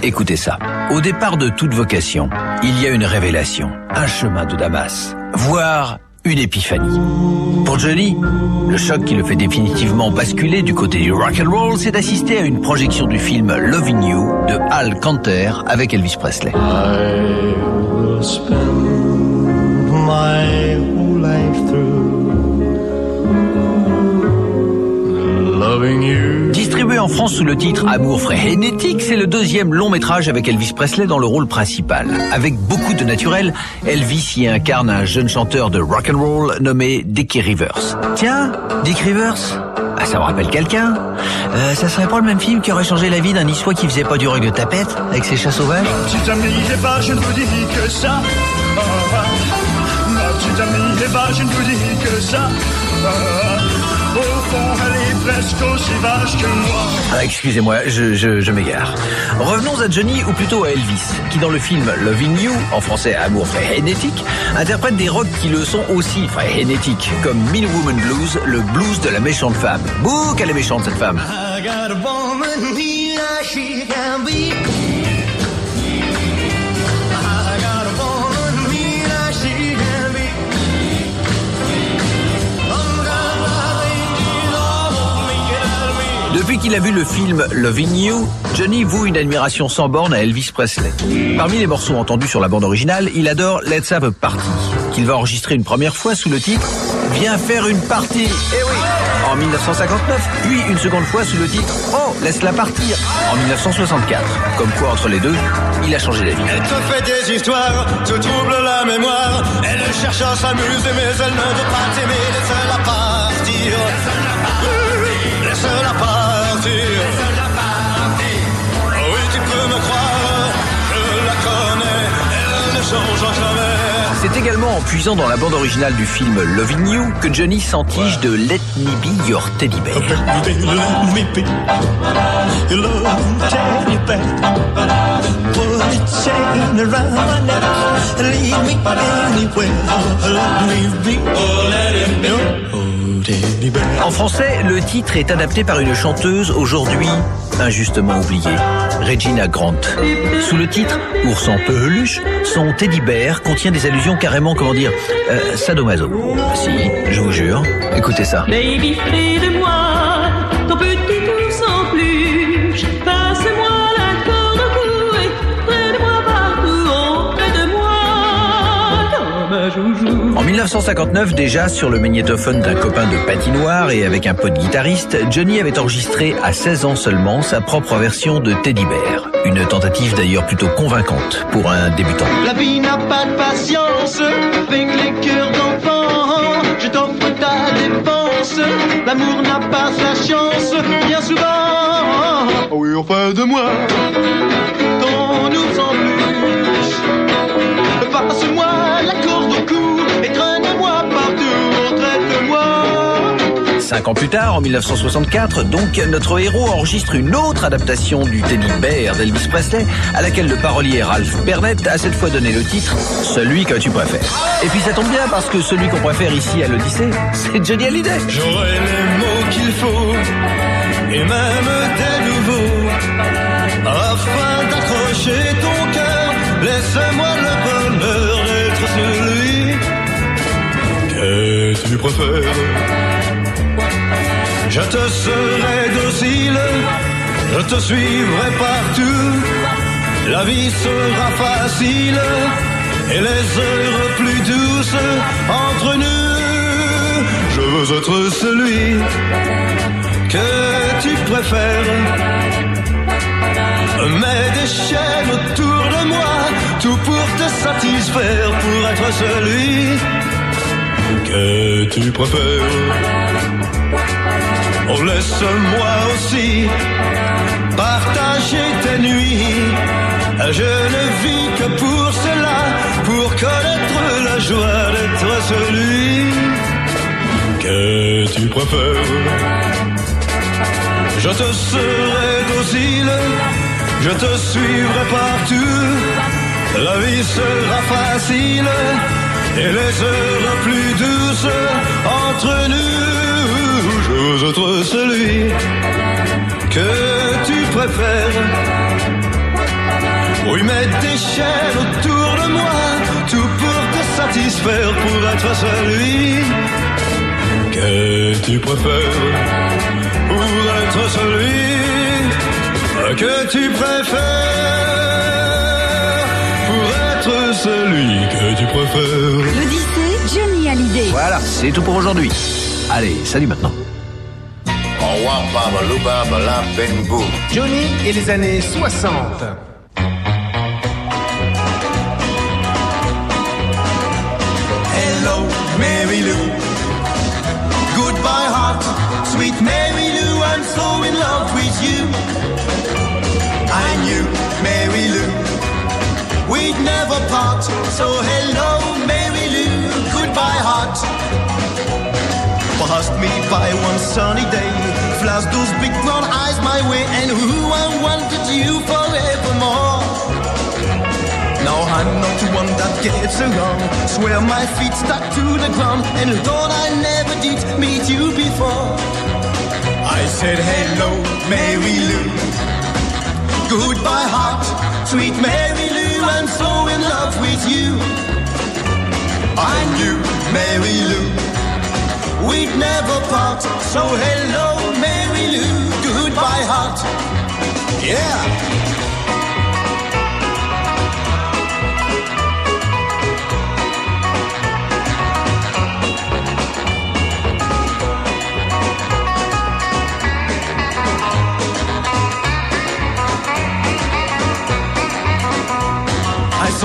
Écoutez ça. Au départ de toute vocation, il y a une révélation, un chemin de Damas, voire une épiphanie. Pour Johnny, le choc qui le fait définitivement basculer du côté du rock and roll, c'est d'assister à une projection du film Loving You de Al Canter avec Elvis Presley. En France sous le titre Amour frénétique, c'est le deuxième long métrage avec Elvis Presley dans le rôle principal. Avec beaucoup de naturel, Elvis y incarne un jeune chanteur de rock and roll nommé Dickie Rivers. Tiens, Dick Rivers ah, ça me rappelle quelqu'un. Euh, ça serait pas le même film qui aurait changé la vie d'un niçois qui faisait pas du rock de tapette avec ses chats sauvages? Ah, excusez-moi, je, m'égare. Revenons à Johnny, ou plutôt à Elvis, qui dans le film Loving You, en français Amour frénétique, interprète des rocks qui le sont aussi frénétiques, comme Mean Woman Blues, le blues de la méchante femme. Bouh, qu'elle est méchante cette femme. Qu'il a vu le film Loving You, Johnny voue une admiration sans borne à Elvis Presley. Parmi les morceaux entendus sur la bande originale, il adore Let's Have a Party, qu'il va enregistrer une première fois sous le titre Viens faire une partie. Eh oui En 1959, puis une seconde fois sous le titre Oh, laisse-la partir en 1964. Comme quoi, entre les deux, il a changé d'avis. Elle te fait des histoires, te trouble la mémoire. Elle cherche à s'amuser, mais elle ne veut pas t'aimer. Laisse-la partir. Laisse-la partir. Oui, tu peux me croire, je la connais. Elle ne changera jamais. C'est également en puisant dans la bande originale du film Loving You que Johnny s'entige de Let Me Be Your Teddy Bear. Oh, let him be. En français, le titre est adapté par une chanteuse aujourd'hui injustement oubliée, Regina Grant. Sous le titre Ours en peluche, son teddy bear contient des allusions carrément, comment dire, euh, sadomaso. Si, je vous jure. Écoutez ça. Baby, de moi ton petit ours en peluche. Passe-moi la corde au cou et moi partout, auprès de moi, joujou. En 1959, déjà sur le magnétophone d'un copain de patinoire et avec un pote guitariste, Johnny avait enregistré à 16 ans seulement sa propre version de Teddy Bear. Une tentative d'ailleurs plutôt convaincante pour un débutant. La vie n'a pas de patience avec les cœurs d'enfant. Je t'offre ta défense. L'amour n'a pas sa chance, bien souvent. Oh oui, enfin de moi. Ton nous en peluche. Passe-moi la corde au cou Cinq ans plus tard, en 1964, donc, notre héros enregistre une autre adaptation du Teddy Bear d'Elvis Presley, à laquelle le parolier Ralph Bernett a cette fois donné le titre « Celui que tu préfères ». Et puis ça tombe bien parce que celui qu'on préfère ici à l'Odyssée, (laughs) c'est Johnny Hallyday. J'aurai les mots qu'il faut et même des nouveaux afin d'accrocher ton cœur. Laisse-moi le bonheur d'être celui que tu préfères. Je te serai docile, je te suivrai partout. La vie sera facile et les heures plus douces entre nous. Je veux être celui que tu préfères. Mets des chaînes autour de moi, tout pour te satisfaire, pour être celui que tu préfères. Oh, laisse-moi aussi partager tes nuits. Je ne vis que pour cela, pour connaître la joie d'être celui que tu préfères. Je te serai docile, je te suivrai partout. La vie sera facile et les heures plus douces entre nous. Je être celui que tu préfères. Oui, mets des chaînes autour de moi, tout pour te satisfaire, pour être celui que tu préfères. Pour être celui que tu préfères. Celui que tu préfères. L'Odyssée, Johnny Hallyday. Voilà, c'est tout pour aujourd'hui. Allez, salut maintenant. Ben. Johnny et les années 60. Hello, Mary Lou. Goodbye, heart. Sweet Mary Lou, I'm so in love with you. Never part. So hello, Mary Lou. Goodbye, heart. Passed me by one sunny day. Flashed those big brown eyes my way. And who I wanted you forevermore. Now I'm not the one that gets along, Swear my feet stuck to the ground and thought I never did meet you before. I said hello, Mary Lou. Goodbye, heart, sweet Mary. I'm so in love with you. I knew Mary Lou. We'd never part. So hello, Mary Lou. Goodbye, heart. Yeah.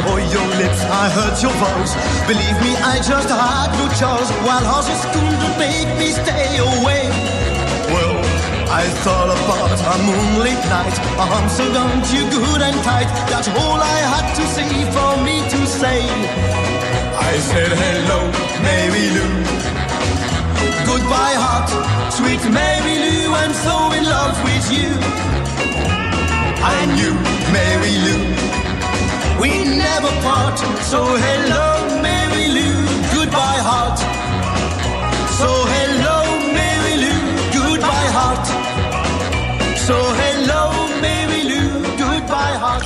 Your lips, I heard your voice. Believe me, I just had no choice. While horses couldn't make me stay away. Well, I thought about a moonlit night. Arms around you, good and tight. That's all I had to say for me to say. I said hello, Mary Lou. Goodbye, heart, sweet Mary Lou. I'm so in love with you. I knew Mary Lou. We never part. So hello, Mary Lou. Goodbye, heart. So hello, Mary Lou. Goodbye, heart. So hello,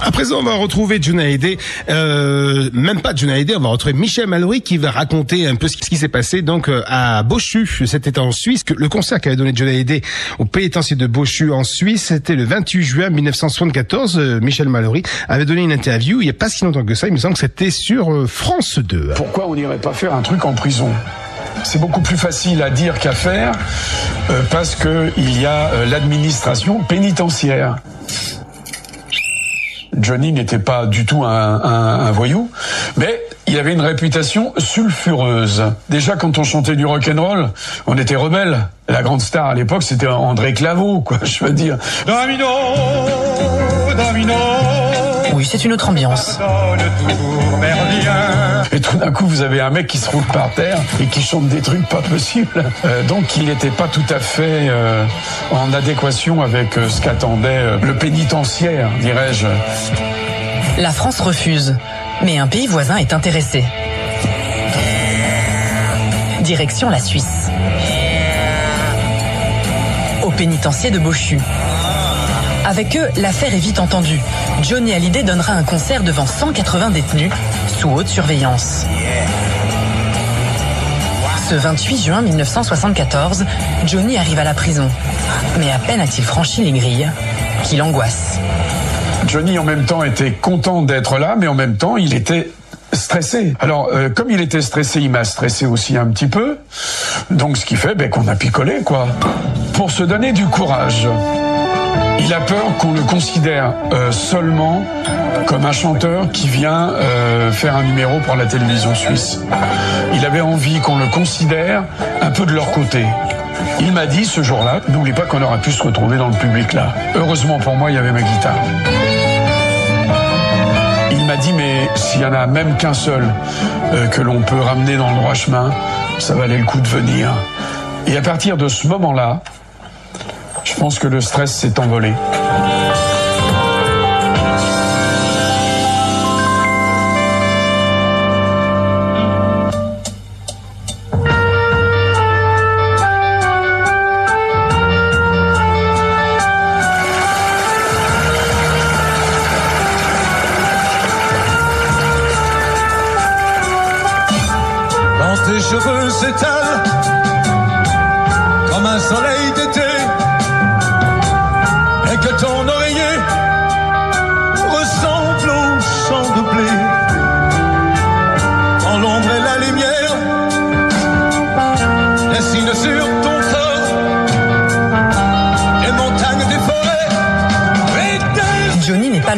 À présent, on va retrouver Hallyday. Euh, même pas Hallyday, on va retrouver Michel Mallory qui va raconter un peu ce qui, s'est passé donc euh, à Bochu. C'était en Suisse. Le concert qu'avait donné Hallyday au pénitencier de Bochu en Suisse, c'était le 28 juin 1974. Euh, Michel Mallory avait donné une interview il y a pas si longtemps que ça. Il me semble que c'était sur euh, France 2. Pourquoi on n'irait pas faire un truc en prison? C'est beaucoup plus facile à dire qu'à faire euh, parce que il y a l'administration pénitentiaire. Johnny n'était pas du tout un, un- un voyou, mais il avait une réputation sulfureuse. Déjà, quand on chantait du rock and roll, on était rebelle. La grande star à l'époque, c'était André Claveau, quoi. (laughs) Je veux dire. Domino, domino. Oui, c'est une autre ambiance. Et tout d'un coup, vous avez un mec qui se roule par terre et qui chante des trucs pas possibles. Euh, donc, il n'était pas tout à fait euh, en adéquation avec euh, ce qu'attendait le pénitentiaire, dirais-je. La France refuse, mais un pays voisin est intéressé. Direction la Suisse. Au pénitencier de Bochu. Avec eux, l'affaire est vite entendue. Johnny Hallyday donnera un concert devant 180 détenus sous haute surveillance. Ce 28 juin 1974, Johnny arrive à la prison. Mais à peine a-t-il franchi les grilles qu'il angoisse. Johnny, en même temps, était content d'être là, mais en même temps, il était stressé. Alors, euh, comme il était stressé, il m'a stressé aussi un petit peu. Donc, ce qui fait ben, qu'on a picolé, quoi. Pour se donner du courage. Il a peur qu'on le considère euh, seulement comme un chanteur qui vient euh, faire un numéro pour la télévision suisse. Il avait envie qu'on le considère un peu de leur côté. Il m'a dit ce jour-là, n'oublie pas qu'on aura pu se retrouver dans le public là. Heureusement pour moi, il y avait ma guitare. Il m'a dit, mais s'il y en a même qu'un seul euh, que l'on peut ramener dans le droit chemin, ça valait le coup de venir. Et à partir de ce moment-là, pense que le stress s'est envolé. Quand tes cheveux s'étalent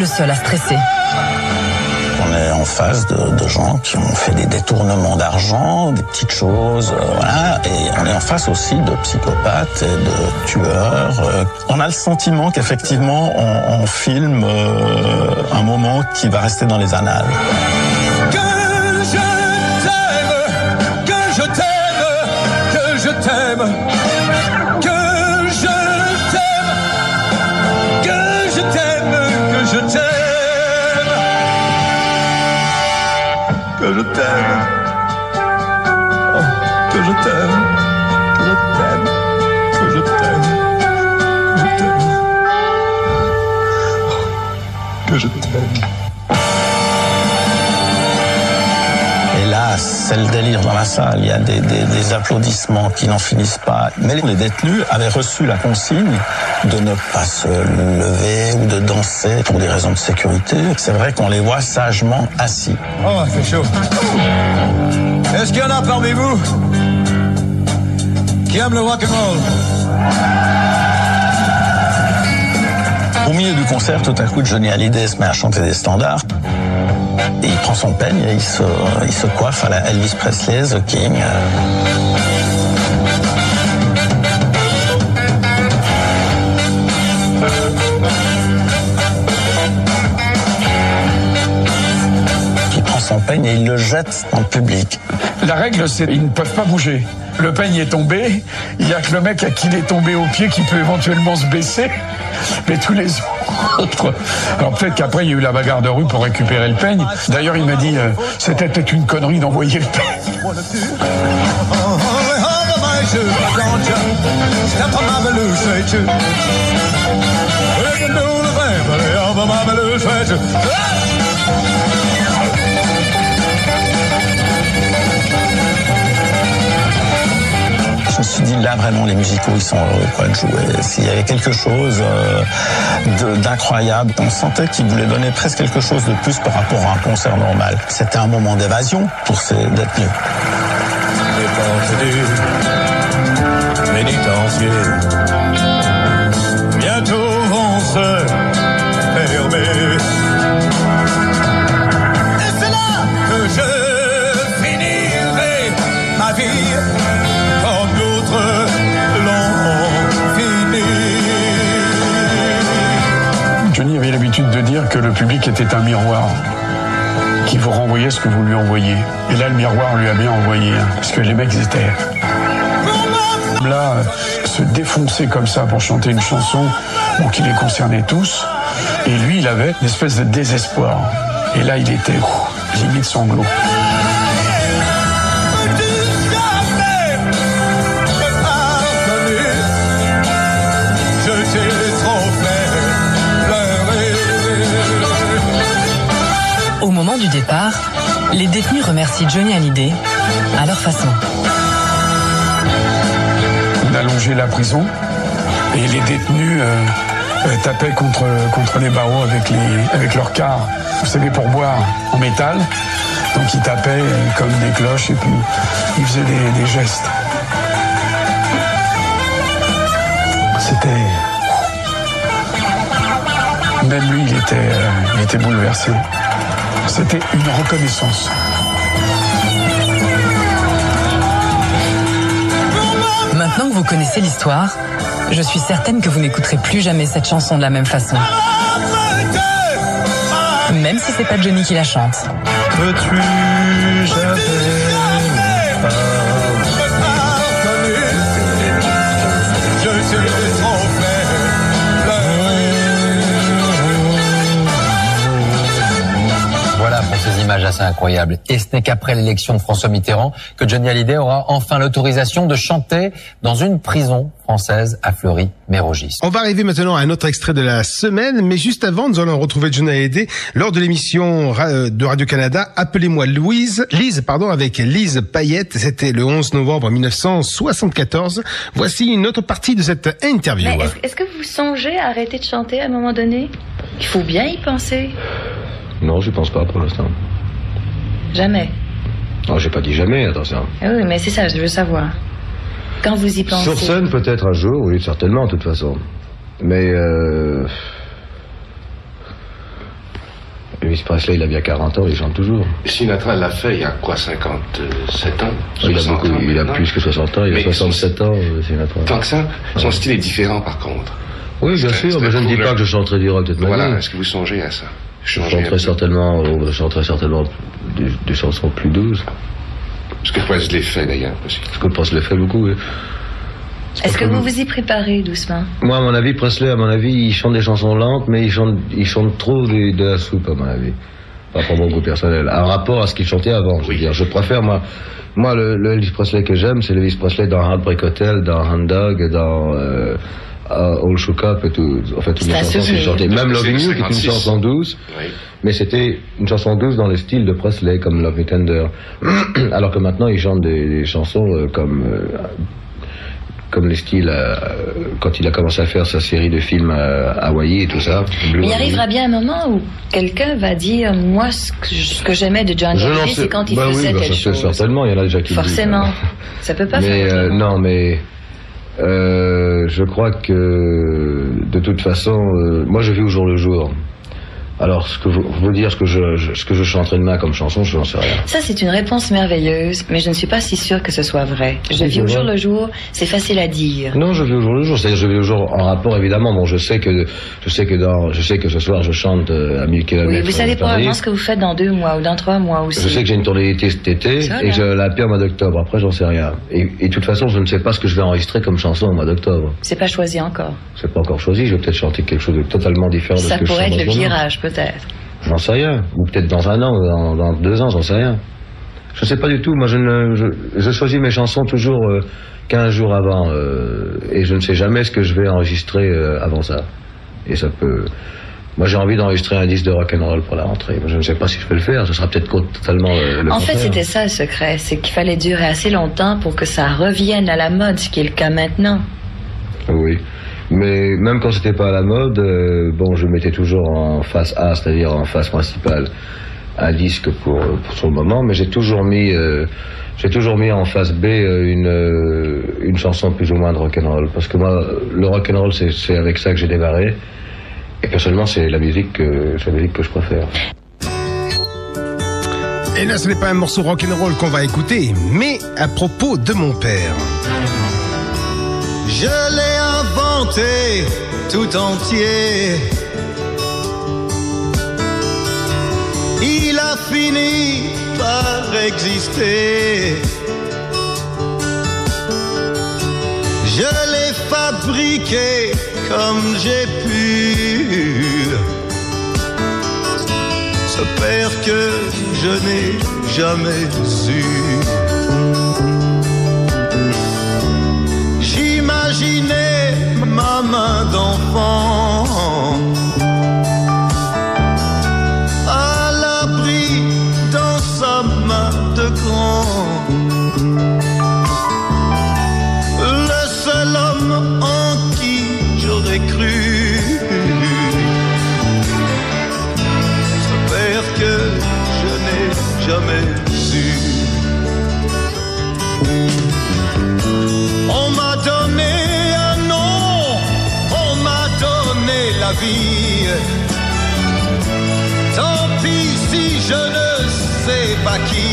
le seul à stresser. On est en face de, gens qui ont fait des détournements d'argent, des petites choses, euh, voilà. Et on est en face aussi de psychopathes et de tueurs. euh. On a le sentiment qu'effectivement, on, on filme euh, un moment qui va rester dans les annales. Oh, que je t'aime, que je t'aime, que je t'aime, que je t'aime, Oh, que je t'aime. C'est le délire dans la salle. Il y a des, des- des applaudissements qui n'en finissent pas. Mais les détenus avaient reçu la consigne de ne pas se lever ou de danser pour des raisons de sécurité. C'est vrai qu'on les voit sagement assis. Oh, c'est chaud. Est-ce qu'il y en a parmi vous qui aiment le rock'n'roll? Au milieu du concert, tout à coup, Johnny Hallyday se met à chanter des standards. Il prend son peigne et il se, coiffe à la Elvis Presley, The King. Il prend son peigne et il le jette dans le public. La règle, c'est ils ne peuvent pas bouger. Le peigne est tombé, il y a que le mec à qui il est tombé au pied qui peut éventuellement se baisser, mais tous les autres. Alors peut-être qu'après il y a eu la bagarre de rue pour récupérer le peigne. D'ailleurs, il m'a dit euh, c'était peut-être une connerie d'envoyer le peigne. (laughs) me suis dit là vraiment les musicaux ils sont heureux quoi, de jouer. S'il y avait quelque chose euh, d'incroyable, on sentait qu'ils voulaient donner presque quelque chose de plus par rapport à un concert normal. C'était un moment d'évasion pour ces détenus. Bientôt vont se fermer. De dire que le public était un miroir qui vous renvoyait ce que vous lui envoyiez. Et là, le miroir lui a bien envoyé, hein, parce que les mecs étaient là, se défoncer comme ça pour chanter une chanson bon, qui les concernait tous. Et lui, il avait une espèce de désespoir. Et là, il était limite sanglot. Au moment du départ, les détenus remercient Johnny Hallyday à leur façon. On a longé la prison et les détenus euh, euh, tapaient contre, les barreaux avec, les, avec leur quart, vous savez, pour boire en métal. Donc ils tapaient comme des cloches et puis ils faisaient des, des gestes. C'était. Même lui, il était, euh, il était bouleversé. C'était une reconnaissance. Maintenant que vous connaissez l'histoire, je suis certaine que vous n'écouterez plus jamais cette chanson de la même façon. Même si c'est pas Johnny qui la chante. Assez incroyables. Et ce n'est qu'après l'élection de François Mitterrand que Johnny Hallyday aura enfin l'autorisation de chanter dans une prison française à Fleury-Mérogis. On va arriver maintenant à un autre extrait de la semaine, mais juste avant, nous allons retrouver Johnny Hallyday lors de l'émission euh, de Radio-Canada Appelez-moi Louise, Lise, pardon, avec Lise Payette. C'était le 11 novembre 1974. Voici une autre partie de cette interview. Mais est-ce est-ce que vous songez à arrêter de chanter à un moment donné? Il faut bien y penser. Non, je pense pas pour l'instant. Jamais. Non, j'ai pas dit jamais, attention. Ah oui, mais c'est ça, je veux savoir. Quand vous y pensez. Sur scène, peut-être un jour, oui, certainement, de toute façon. Mais, euh... Elvis Presley, il a bien 40 ans, il chante toujours. Sinatra l'a fait il y a quoi, 57 ans? Il a 60 beaucoup, ans il a plus que 60 ans, il a Mais 67 ans, euh, Sinatra. Tant que ça, son style est différent par contre. Oui, bien sûr, mais je ne dis pas que je chanterai du rock toute ma Voilà, est-ce que vous songez à ça? Je chanterai certainement, euh, certainement des, des chansons plus douces. Ce que Presley fait d'ailleurs aussi. Ce que Presley fait beaucoup, oui. Est-ce que vous vous y préparez doucement? Moi, à mon avis, Presley, à mon avis, il chante des chansons lentes, mais il chante, il chante trop de, de la soupe, à mon avis. Pas pour mon goût personnel. En rapport à ce qu'il chantait avant, je veux dire. Je préfère, moi, moi, le, le Elvis Presley que j'aime, c'est l'Elvis Presley dans Heartbreak Hotel, dans Hand Dog, dans euh, euh, All Shook Up et tout. En fait, toutes les chansons souvenir. chantait. Même Loving You, qui est une 56. chanson douce. Mais c'était une chanson douce dans le style de Presley, comme Love Me Tender. (clears throat) Alors que maintenant, il chante des, des chansons euh, comme euh, comme les styles euh, quand il a commencé à faire sa série de films euh, Hawaii et tout ça. Mais il arrivera bien un moment où quelqu'un va dire Moi, ce que, j'aimais de Johnny Je n'en Hallyday, sais- c'est quand il bah oui, faisait bah telle ça, c'est chose. Certainement, il y en a déjà qui le disent. Forcément. Ça peut pas mais faire euh, non, mais euh, je crois que de toute façon, euh, moi je vis au jour le jour. Alors, ce que vous, vous dire ce que je, je- ce que je chanterai demain comme chanson, je n'en sais rien. Ça, c'est une réponse merveilleuse, mais je ne suis pas si sûre que ce soit vrai. Je vis au jour le jour, c'est facile à dire. Non, je vis au jour le jour. C'est-à-dire, je vis au jour en rapport évidemment. Bon, je sais que je sais que dans, je sais que ce soir je chante euh, à 1000 km. Oui, vous savez probablement ce que vous faites dans deux mois ou dans trois mois aussi. Je sais que j'ai une tournée d'été cet été et là. je la paie au mois d'octobre. Après, j'en sais rien. Et, et de toute façon, je ne sais pas ce que je vais enregistrer comme chanson au mois d'octobre. C'est pas choisi encore. C'est pas encore choisi. Je vais peut-être chanter quelque chose de totalement différent de Ça ce que pourrait je être le virage, peut-être. J'en sais rien. Ou peut-être dans un an, ou dans, dans deux ans, j'en sais rien. Je sais pas du tout. Moi, je ne, je, je choisis mes chansons toujours euh, 15 jours avant, euh, et je ne sais jamais ce que je vais enregistrer euh, avant ça. Et ça peut. Moi, j'ai envie d'enregistrer un disque de rock and roll pour la rentrée. Moi, je ne sais pas si je peux le faire. Ce sera peut-être totalement euh, le En fait, c'était ça le secret, c'est qu'il fallait durer assez longtemps pour que ça revienne à la mode, ce qui est le cas maintenant. Oui. Mais même quand c'était pas à la mode, euh, bon, je mettais toujours en face A, c'est-à-dire en face principale, un disque pour, pour son moment, mais j'ai toujours mis, euh, j'ai toujours mis en face B euh, une, euh, une chanson plus ou moins de rock'n'roll, parce que moi, le rock'n'roll, c'est, c'est avec ça que j'ai démarré, et personnellement, c'est la musique que, c'est la musique que je préfère. Et là, ce n'est pas un morceau rock'n'roll qu'on va écouter, mais à propos de mon père. Je l'ai tout entier. il a fini par exister. Je l'ai fabriqué comme j'ai pu. Ce père que je n'ai jamais eu. J'imaginais ma main d'enfant je ne sais pas qui.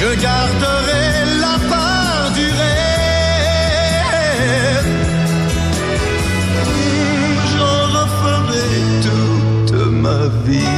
Je garderai la part du rêve. J'en referai toute ma vie.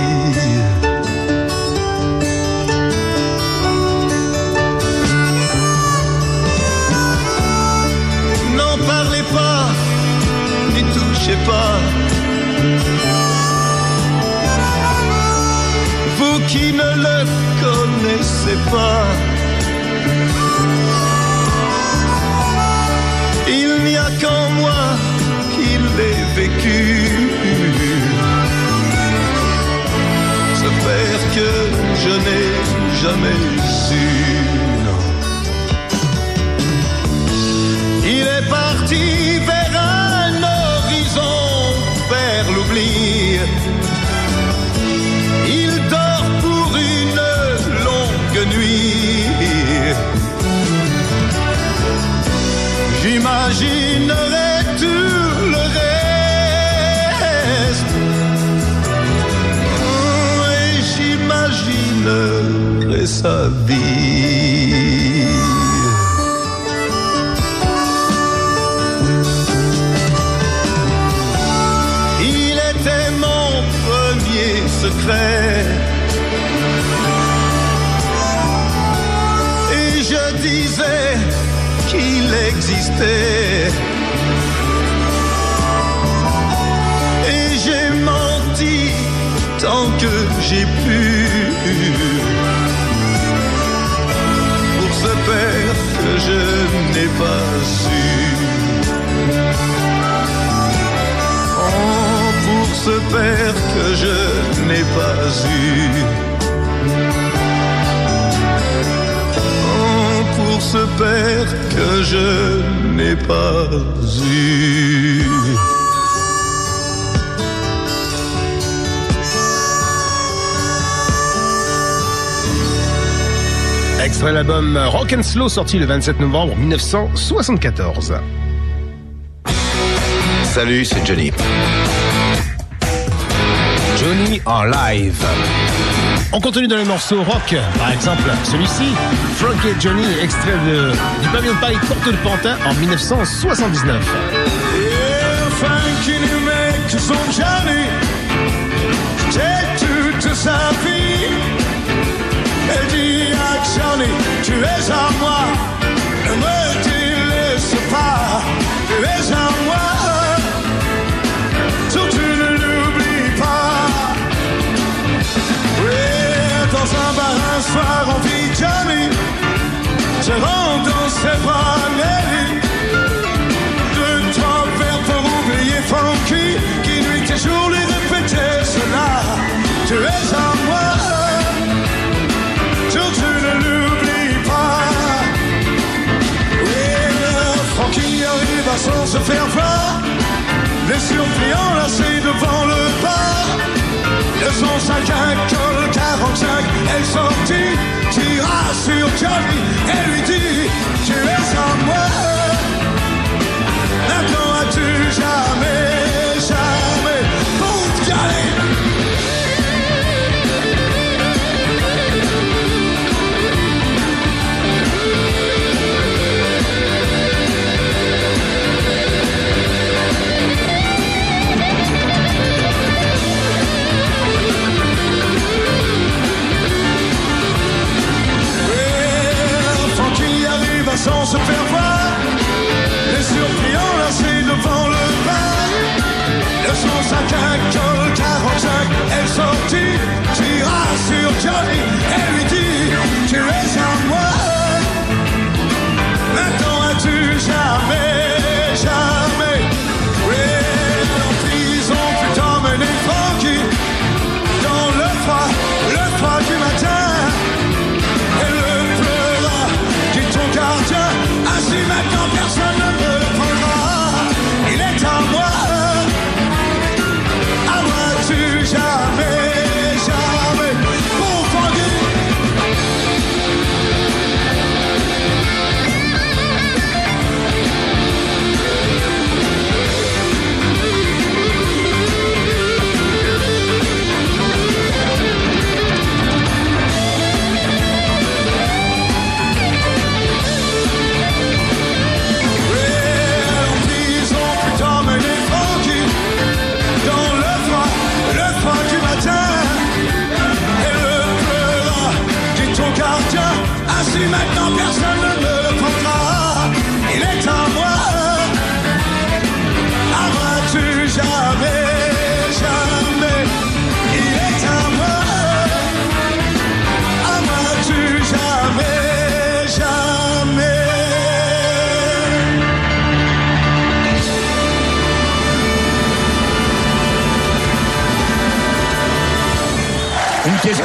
Slow sorti le 27 novembre 1974. Salut, c'est Johnny. Johnny en live. On continue dans les morceaux rock, par exemple celui-ci, Frankie et Johnny, extrait de, du pavillon de Paris Porte de Pantin en 1979. Frankie Johnny, tu es à moi, ne me délaisse pas, tu es à moi, surtout ne l'oublie pas. Oui, dans un bar un soir on vit Johnny, je rentre dans ses bras. Se faire voir. Les surpris enlacés devant le bar De son sac à col 45 Elle sortit, tira sur Johnny Et lui dit Tu es à moi sans se faire voir. Les surpris enlacés devant le bar. Le son sac à col 45 est sorti, tira sur Johnny.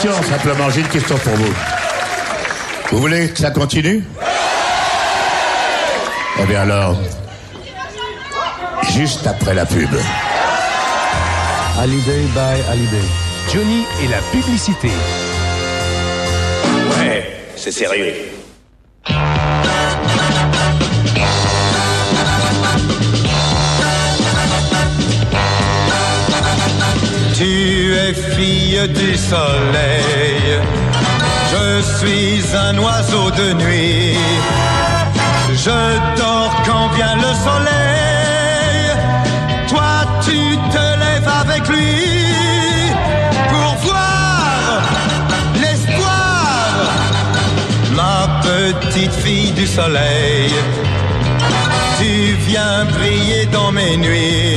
Question simplement, j'ai une question pour vous. Vous voulez que ça continue? Eh bien alors, juste après la pub. Hallyday by Hallyday. Johnny et la publicité. Ouais, c'est sérieux. Fille du soleil, je suis un oiseau de nuit. Je dors quand vient le soleil, toi tu te lèves avec lui pour voir l'espoir. Ma petite fille du soleil, tu viens briller dans mes nuits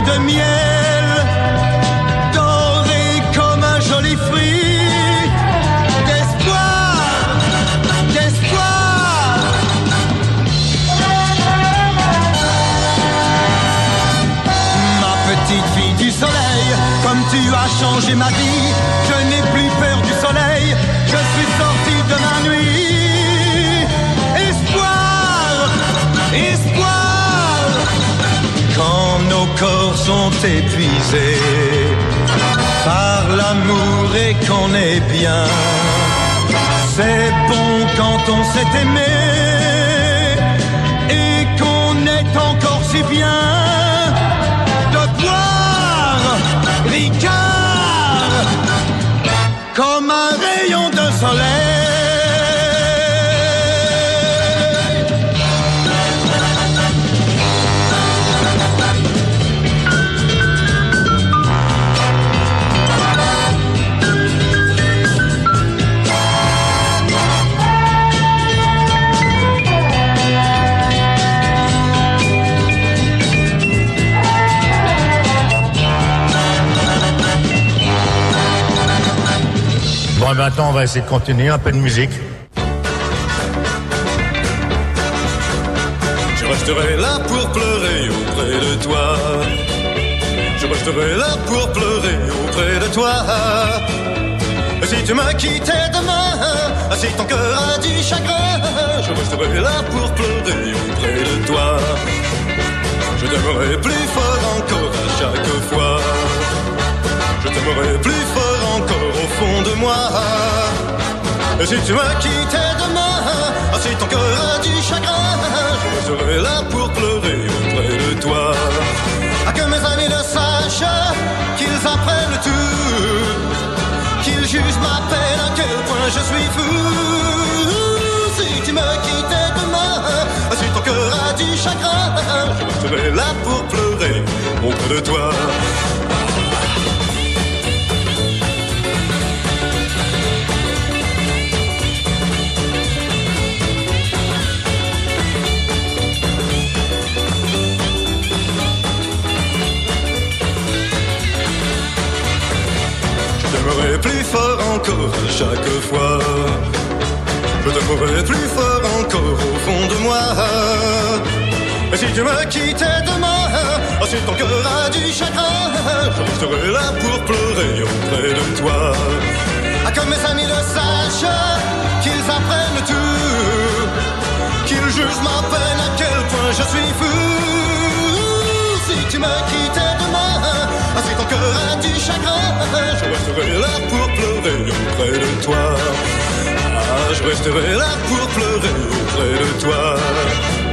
de miel, doré comme un joli fruit, d'espoir, d'espoir. Ma petite fille du soleil, comme tu as changé ma vie, sont épuisés par l'amour et qu'on est bien, c'est bon quand on s'est aimé et qu'on est encore si bien 20 ans, on va essayer de continuer, un peu de musique. Je resterai là pour pleurer auprès de toi. Je resterai là pour pleurer auprès de toi. Si tu m'as quitté demain, si ton cœur a du chagrin, je resterai là pour pleurer auprès de toi. Je t'aimerai plus fort encore à chaque fois. Je t'aimerai plus fort encore de moi. Si tu me quittais demain, si ton cœur a du chagrin, je serai là pour pleurer auprès de toi. À que mes amis le sachent, qu'ils apprennent tout, qu'ils jugent ma peine, à quel point je suis fou. Si tu me quittais demain, si ton cœur a du chagrin, je serai là pour pleurer auprès de toi. Fort encore à chaque fois. Je te trouverai plus fort encore au fond de moi. Et si tu me quittais demain, ensuite ton cœur du chagrin, je resterai là pour pleurer auprès de toi. Ah, comme mes amis le sachent, qu'ils apprennent tout, qu'ils jugent ma peine à quel point je suis fou. Tu me quittais demain, ensuite ton cœur a du chagrin, je resterai là pour pleurer auprès de toi. Ah, je resterai là pour pleurer auprès de toi.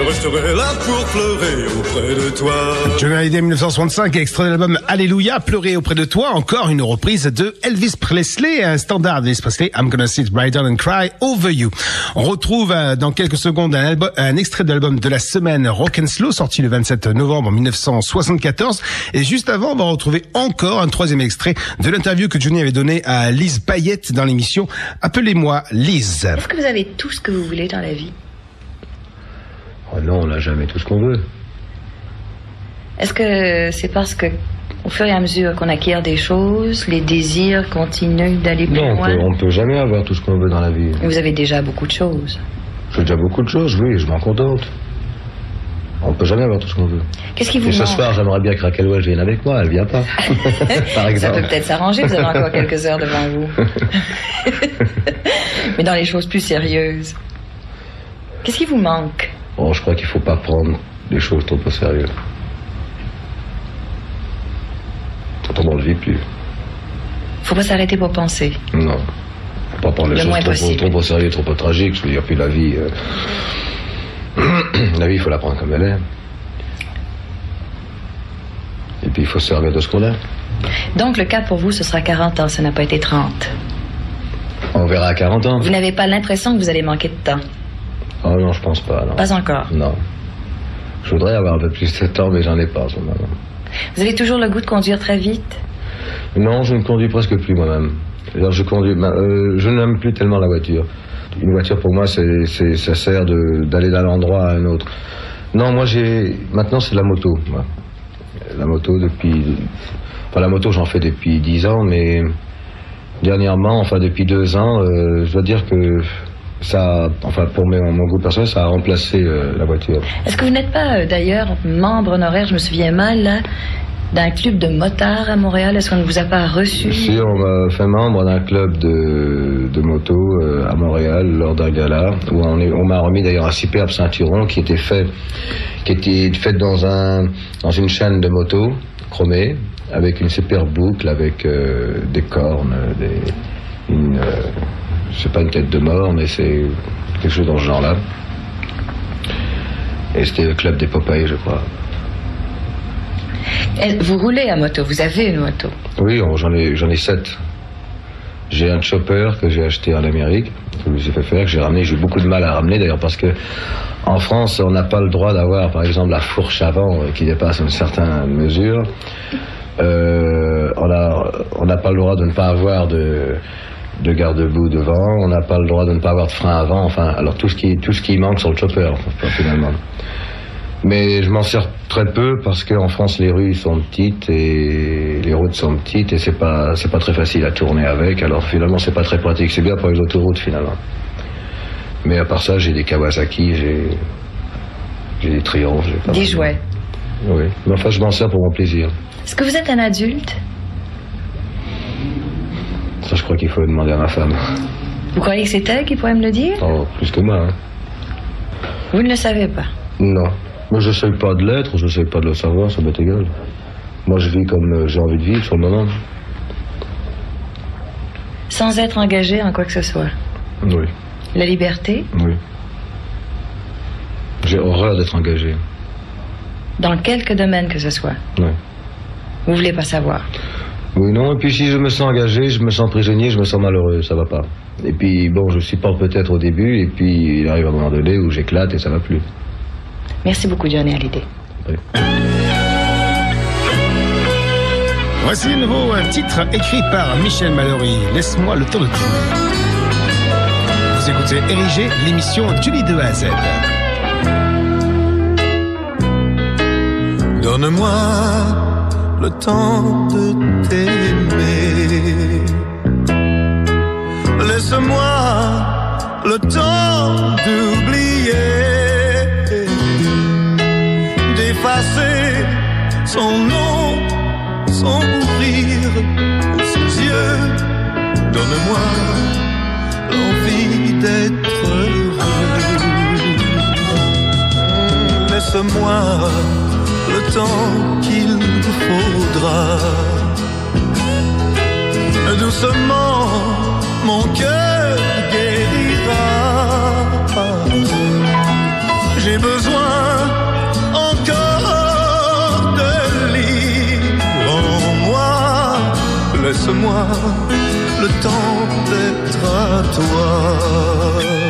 Je resterai là pour pleurer auprès de toi. Johnny Hallyday 1965, extrait de l'album Alléluia, pleurer auprès de toi, encore une reprise de Elvis Presley, un standard d'Elvis Presley, I'm gonna sit right down and cry over you. On retrouve euh, dans quelques secondes un, album- un extrait de l'album de la semaine Rock and Slow, sorti le 27 novembre 1974. Et juste avant, on va retrouver encore un troisième extrait de l'interview que Johnny avait donné à Lise Payette dans l'émission Appelez-moi Lise. Est-ce que vous avez tout ce que vous voulez dans la vie? Non, on n'a jamais tout ce qu'on veut. Est-ce que c'est parce que, au fur et à mesure qu'on acquiert des choses, les désirs continuent d'aller plus Non, on loin peut, on peut jamais avoir tout ce qu'on veut dans la vie. Vous avez déjà beaucoup de choses. J'ai déjà beaucoup de choses, oui, je m'en contente. On peut jamais avoir tout ce qu'on veut. Qu'est-ce qui vous Et ce manque soir, j'aimerais bien que Raquel vienne avec moi, elle vient pas. (laughs) Par Ça exemple. peut peut-être s'arranger, vous avez encore (laughs) quelques heures devant vous. (laughs) Mais dans les choses plus sérieuses, qu'est-ce qui vous manque Bon, je crois qu'il faut pas prendre les choses trop au sérieux. Autrement, on ne vit plus. Faut pas s'arrêter pour penser. Non. Faut pas prendre les Le choses trop, trop au sérieux, trop au tragique. Je veux dire, puis la vie... euh, (clears throat) la vie, il faut la prendre comme elle est. Et puis, il faut se servir de ce qu'on a. Donc le cas pour vous, ce sera 40 ans, ça n'a pas été 30. On verra à 40 ans. Vous n'avez pas l'impression que vous allez manquer de temps Oh non, je pense pas, non. Pas encore. Non. Je voudrais avoir un peu plus de temps, mais j'en ai pas en ce moment. Vous avez toujours le goût de conduire très vite? Non, je ne conduis presque plus moi-même. Alors, je conduis, ma- euh, je n'aime plus tellement la voiture. Une voiture pour moi, c'est, ça sert d'aller d'un endroit à un autre. Non, moi j'ai, maintenant c'est la moto. moi. La moto depuis, enfin la moto j'en fais depuis dix ans, mais dernièrement, enfin depuis deux ans, euh, je dois dire que ça, enfin pour mes- mon goût personnel, ça a remplacé euh, la voiture. Est-ce que vous n'êtes pas euh, d'ailleurs membre honoraire, je me souviens mal, d'un club de motards à Montréal? Est-ce qu'on ne vous a pas reçu? Si on m'a fait membre d'un club de, de moto euh, à Montréal lors d'un gala où on, m'a remis d'ailleurs un superbe ceinturon qui était fait qui était fait dans un dans une chaîne de moto chromée avec une superbe boucle avec des cornes, des une c'est pas une tête de mort mais c'est quelque chose dans ce genre-là. Et c'était le club des Popeyes, je crois. Vous roulez à moto, vous avez une moto. Oui, on- j'en ai, j'en ai sept. J'ai un chopper que j'ai acheté en Amérique, que je me suis fait faire, que j'ai ramené. J'ai eu beaucoup de mal à ramener d'ailleurs parce que en France, on n'a pas le droit d'avoir, par exemple, la fourche avant euh, qui dépasse une certaine mesure. Euh, on a- on n'a pas le droit de ne pas avoir de, de garde-boue devant. On n'a pas le droit de ne pas avoir de frein avant. Enfin, alors tout ce qui, tout ce qui manque sur le chopper, finalement. Mais je m'en sers très peu parce qu'en France les rues sont petites et les routes sont petites et c'est pas c'est pas très facile à tourner avec. Alors finalement c'est pas très pratique. C'est bien pour les autoroutes finalement. Mais à part ça j'ai des Kawasaki, j'ai j'ai des Triumph, j'ai pas Des jouets. Oui. Mais enfin je m'en sers pour mon plaisir. Est-ce que vous êtes un adulte? Ça je crois qu'il faut le demander à ma femme. Vous croyez que c'est elle qui pourrait me le dire Oh, plus que moi. Hein. Vous ne le savez pas. Non. Moi je sais pas de l'être, je sais pas de le savoir, ça m'est égal. Moi je vis comme euh, j'ai envie de vivre sur le moment. Sans être engagé en quoi que ce soit. Oui. La liberté, Oui. J'ai horreur d'être engagé. dans quelque domaine que ce soit. Ouais. Vous voulez pas savoir. Oui, non, et puis si je me sens engagé, je me sens prisonnier, je me sens malheureux, ça va pas. Et puis bon, je supporte peut-être au début, et puis il arrive un moment donné où j'éclate et ça va plus. Merci beaucoup, Johnny Hallyday. Voici un nouveau euh, titre écrit par Michel Mallory. Laisse-moi le temps de tourner. Vous écoutez Érigé, l'émission Julie de A à Z. Donne-moi le temps de t'aimer. Laisse-moi le temps d'oublier, d'effacer son nom, son rire, ses yeux. Donne-moi l'envie d'être heureux. Laisse-moi le temps qu'il faudra. Doucement, mon cœur guérira. J'ai besoin encore de lire en moi. Laisse-moi le temps d'être à toi.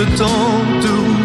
le temps d'oublier.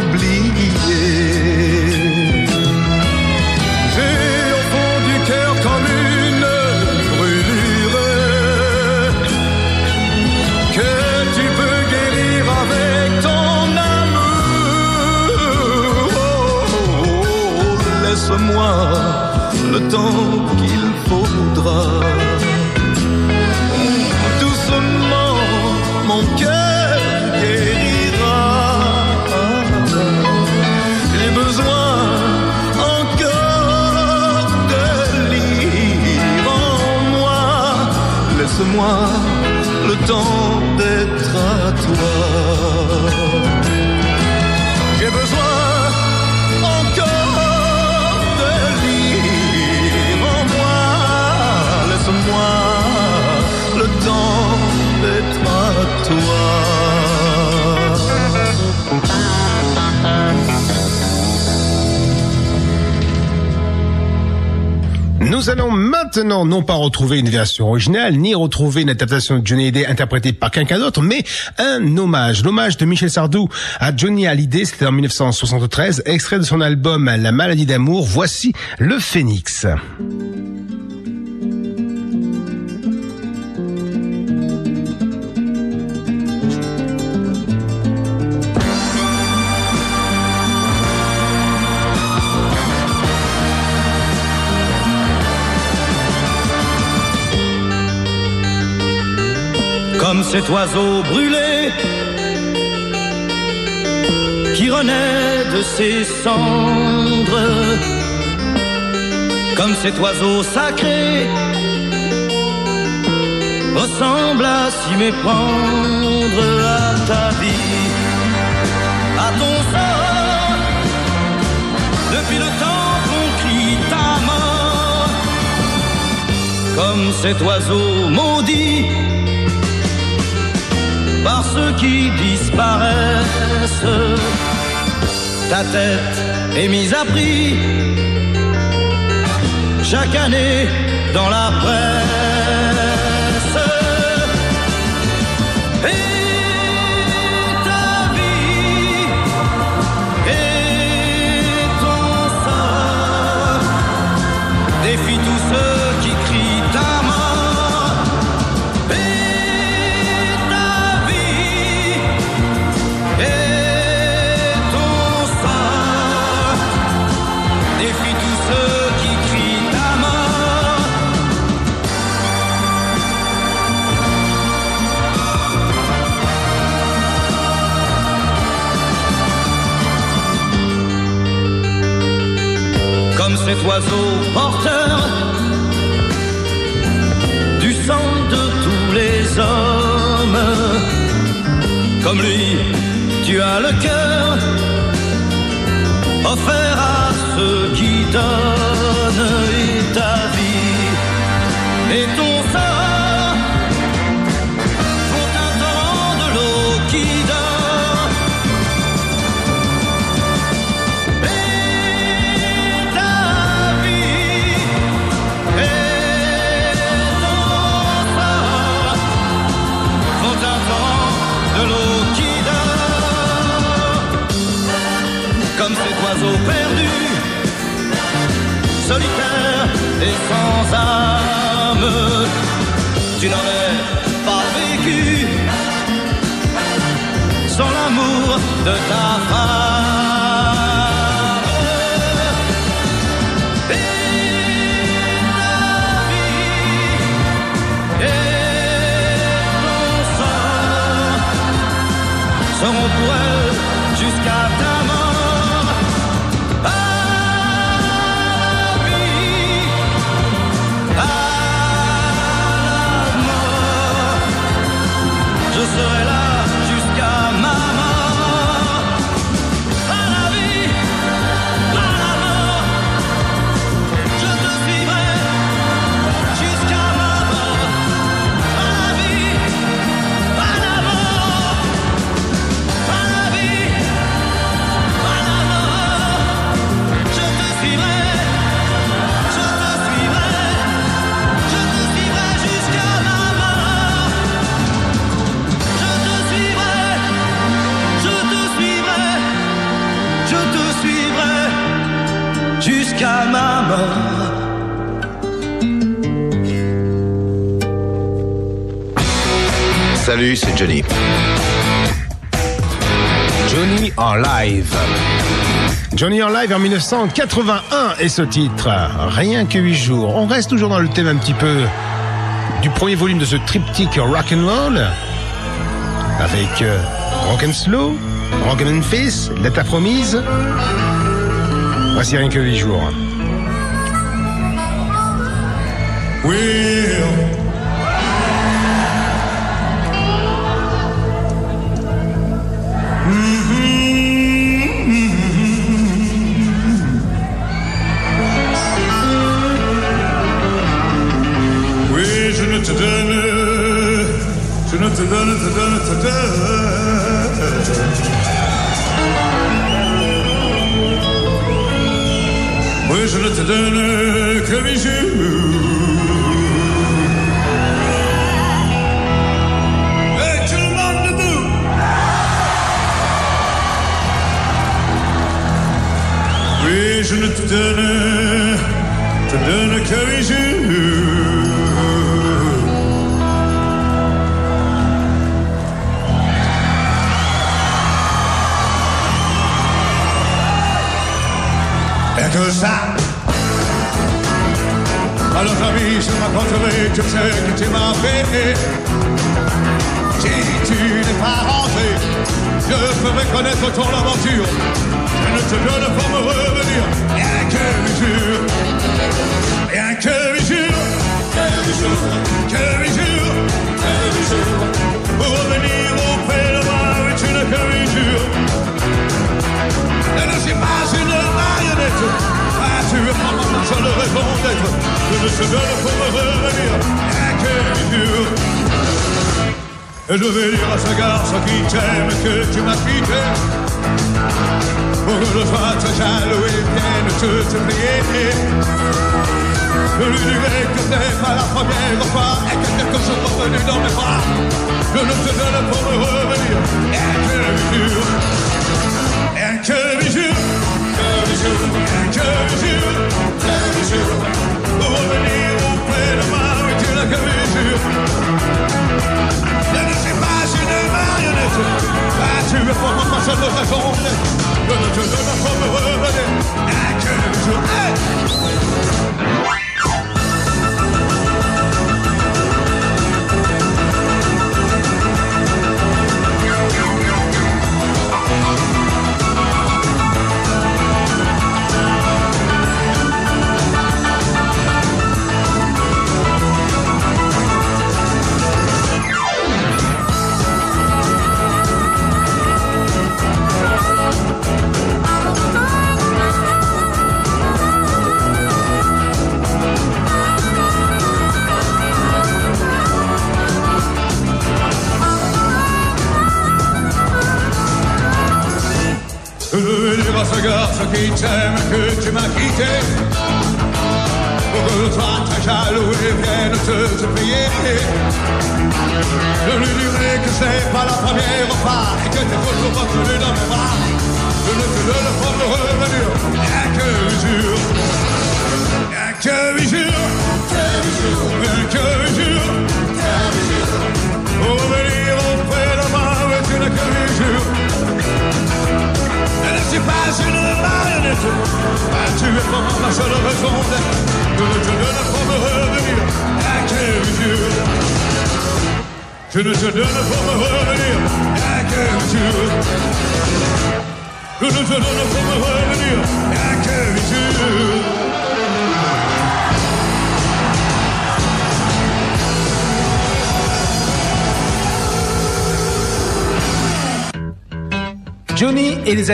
Maintenant non pas retrouver une version originale, ni retrouver une adaptation de Johnny Hallyday interprétée par quelqu'un d'autre, mais un hommage. L'hommage de Michel Sardou à Johnny Hallyday, c'était en 1973, extrait de son album La maladie d'amour. Voici le Phénix. Cet oiseau brûlé qui renaît de ses cendres. Comme cet oiseau sacré ressemble à s'y méprendre à ta vie, à ton sort. Depuis le temps qu'on crie ta mort, comme cet oiseau maudit par ceux qui disparaissent. Ta tête est mise à prix chaque année dans la presse. Cet oiseau porteur du sang de tous les hommes. Comme lui, tu as le cœur offert à ceux qui donnent solitaire et sans âme. Tu n'en es pas vécu sans l'amour de ta Salut, c'est Johnny. Johnny en live. Johnny en live en 1981 et ce titre, rien que 8 jours. On reste toujours dans le thème un petit peu du premier volume de ce triptyque rock and roll avec euh, Rock and Slow, Rock and Face, Data Promise. Voici rien que 8 jours.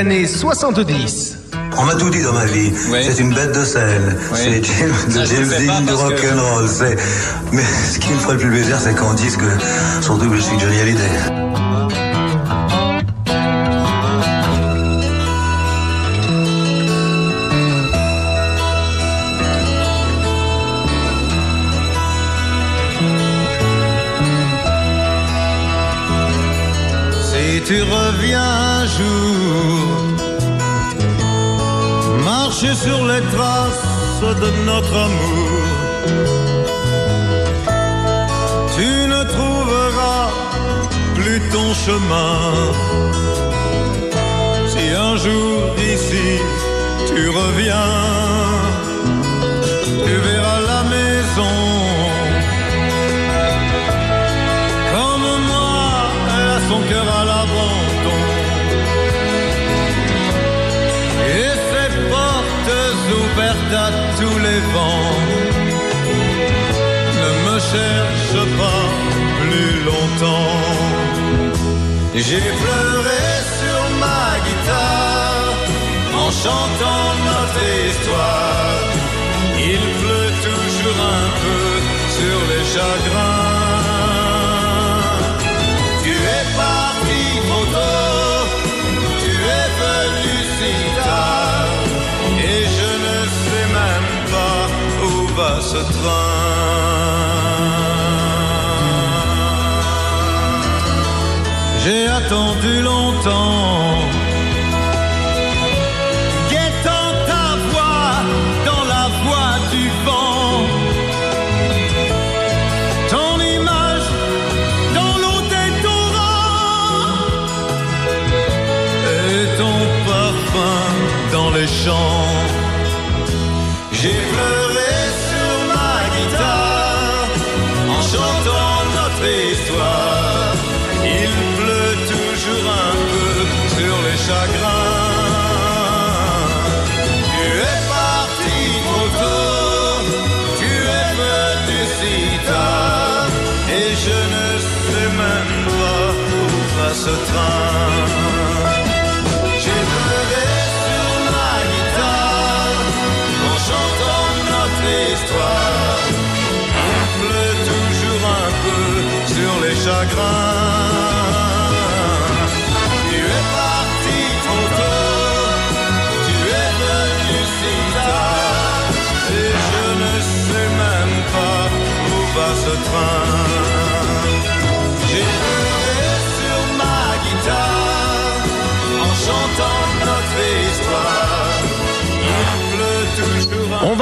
Années 70. On m'a tout dit dans ma vie. C'est une bête de scène. C'est James, Ça, James Dean du que- rock'n'roll. C'est. Mais ce qui me ferait le plus plaisir, c'est qu'on dise que son double, je suis Johnny Hallyday. Sur les traces de notre amour, tu ne trouveras plus ton chemin. Si un jour d'ici tu reviens, tu verras à tous les vents. Ne me cherche pas plus longtemps. J'ai pleuré sur ma guitare en chantant notre histoire. Il pleut toujours un peu sur les chagrins. Va ce train. J'ai attendu longtemps.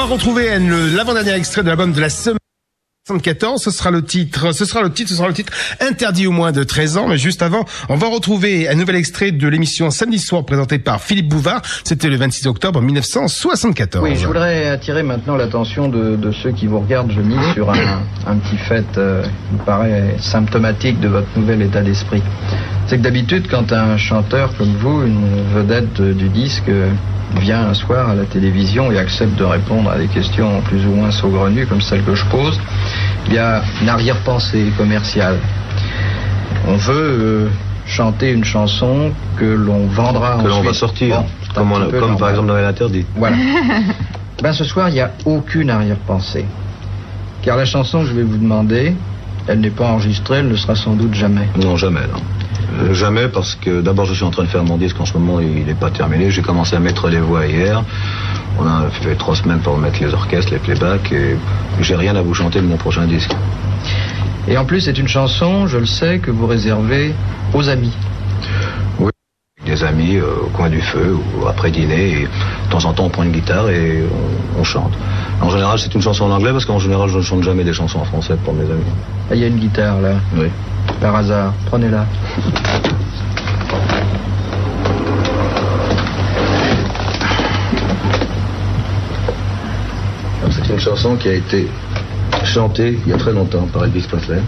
Retrouver Anne, le- l'avant-dernier extrait de l'album de la semaine 74, ce sera le titre, ce sera le titre, ce sera le titre interdit au moins de 13 ans, mais juste avant, on va retrouver un nouvel extrait de l'émission Samedi soir présentée par Philippe Bouvard, c'était le 26 octobre 1974. Oui, je voudrais attirer maintenant l'attention de, ceux qui vous regardent, je mise sur un, petit fait euh, qui me paraît symptomatique de votre nouvel état d'esprit. C'est que d'habitude, quand un chanteur comme vous, une vedette du disque, vient un soir à la télévision et accepte de répondre à des questions plus ou moins saugrenues comme celles que je pose, il y a une arrière-pensée commerciale. On veut euh, chanter une chanson que l'on vendra Que l'on va sortir, Bon, comme, on- comme par exemple dans l'interdit. Voilà. (laughs) ben ce soir, il n'y a aucune arrière-pensée. Car la chanson que je vais vous demander, elle n'est pas enregistrée, elle ne sera sans doute jamais. Non, jamais, non. Euh, jamais parce que d'abord je suis en train de faire mon disque en ce moment, il n'est pas terminé. J'ai commencé à mettre les voix hier. On a fait trois semaines pour mettre les orchestres, les playbacks et j'ai rien à vous chanter de mon prochain disque. Et en plus, c'est une chanson, je le sais, que vous réservez aux amis. Des amis euh, au coin du feu ou après dîner, et de temps en temps on prend une guitare et on, chante. En général c'est une chanson en anglais parce qu'en général je ne chante jamais des chansons en français pour mes amis. Ah, il y a une guitare là. Oui. Par hasard, prenez-la. C'est une chanson qui a été chantée il y a très longtemps par Elvis Presley.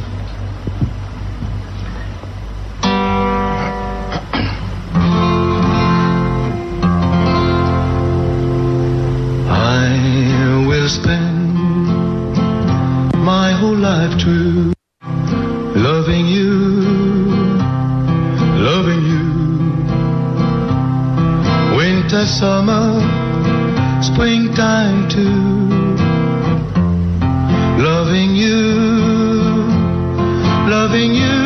whole life true. Loving you, loving you. Winter, summer, springtime too. Loving you, loving you.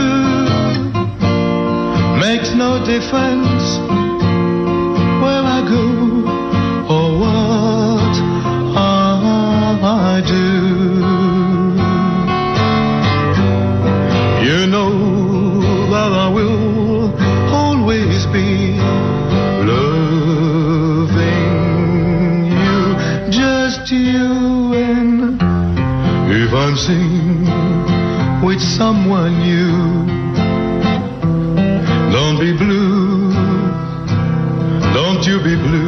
Makes no difference where I go. dancing with someone new. Don't be blue. Don't you be blue.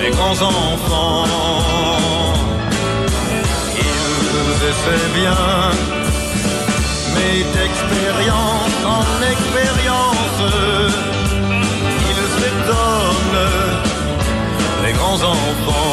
Les grands enfants. Ils essaient bien, mais d'expérience en expérience, ils s'étonnent, les grands enfants.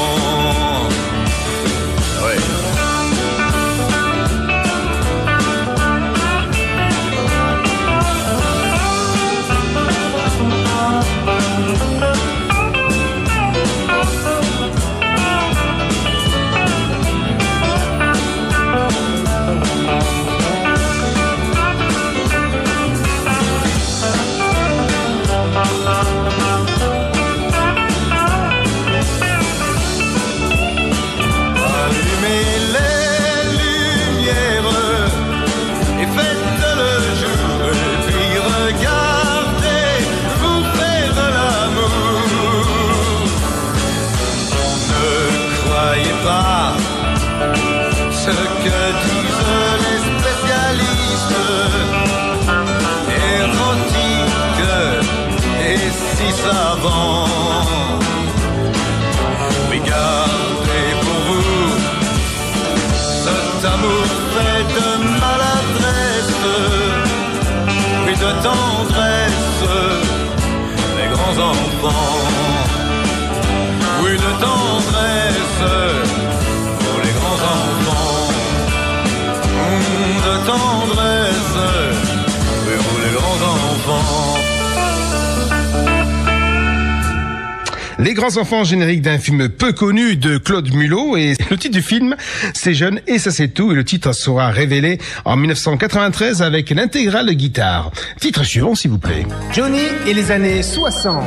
Grands enfants génériques d'un film peu connu de Claude Mulot et (laughs) le titre du film c'est jeune et ça c'est tout et le titre sera révélé en 1993 avec l'intégrale de guitare. Titre suivant s'il vous plaît. Johnny et les années 60.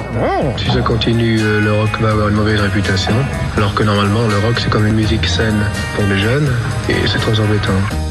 Si ça continue, euh, le rock va avoir une mauvaise réputation. Alors que normalement, le rock, c'est comme une musique saine pour les jeunes. Et c'est très embêtant.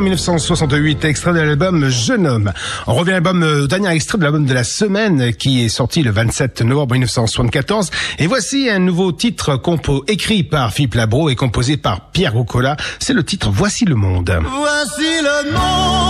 1968, extrait de l'album Jeune homme. On revient à l'album, au dernier extrait de l'album de la semaine qui est sorti le 27 novembre 1974. Et voici un nouveau titre compo écrit par Philippe Labro et composé par Pierre Roucola. C'est le titre Voici le monde. Voici le monde.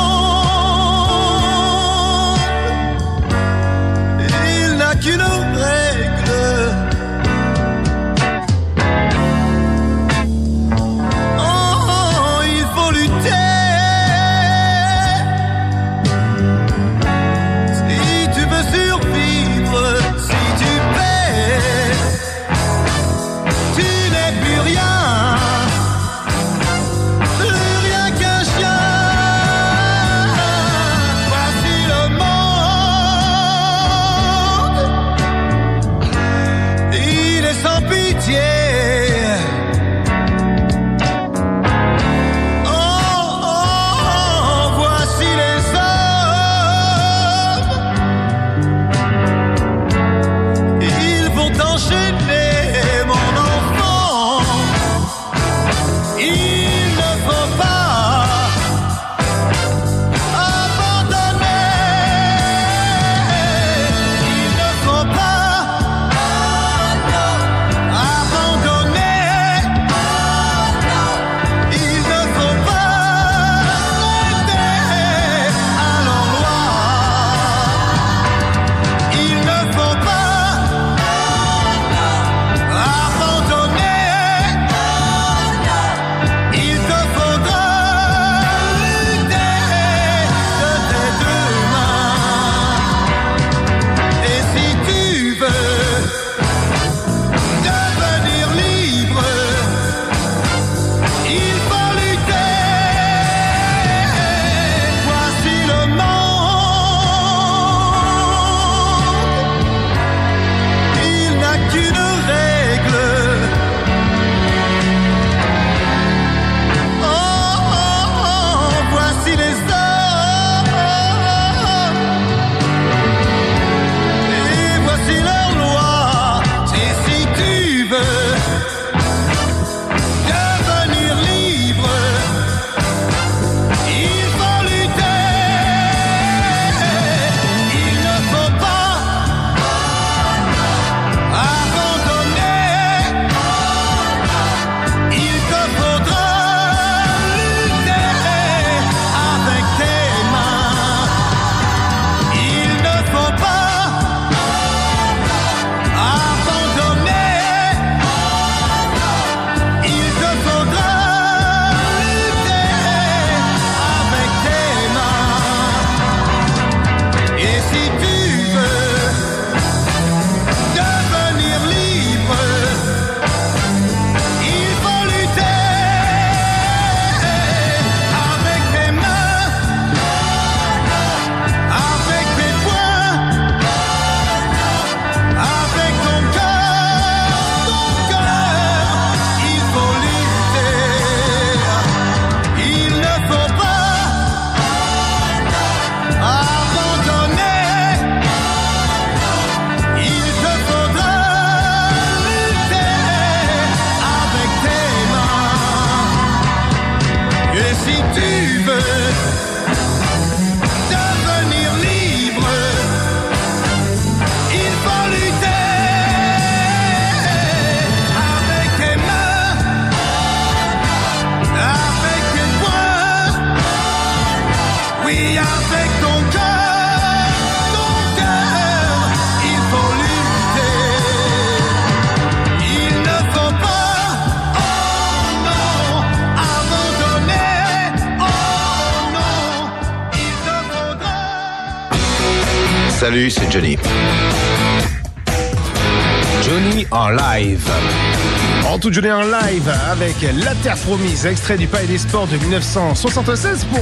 Terre promise, extrait du Palais des Sports de 1976 euh,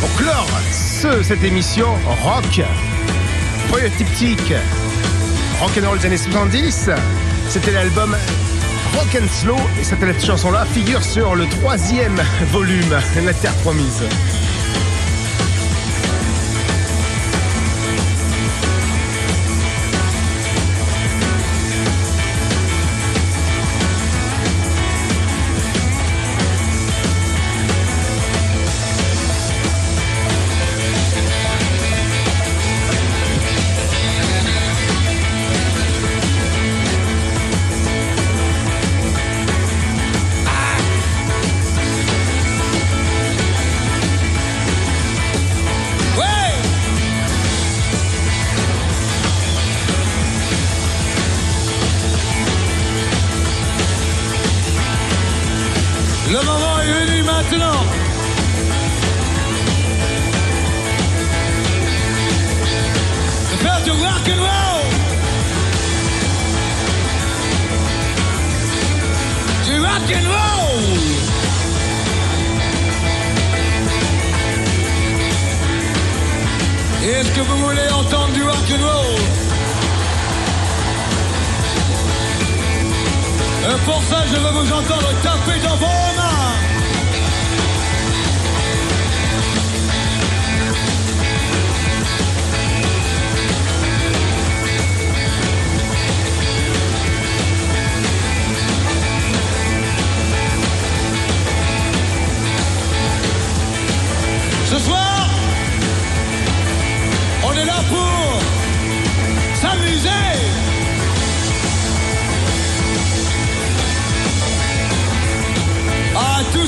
pour, clore cette émission rock, royalistique, rock and rock'n'roll des années 70. C'était l'album Rock and Slow et cette chanson-là figure sur le troisième volume, La Terre Promise. Pour ça, je veux vous entendre taper dans vos mains.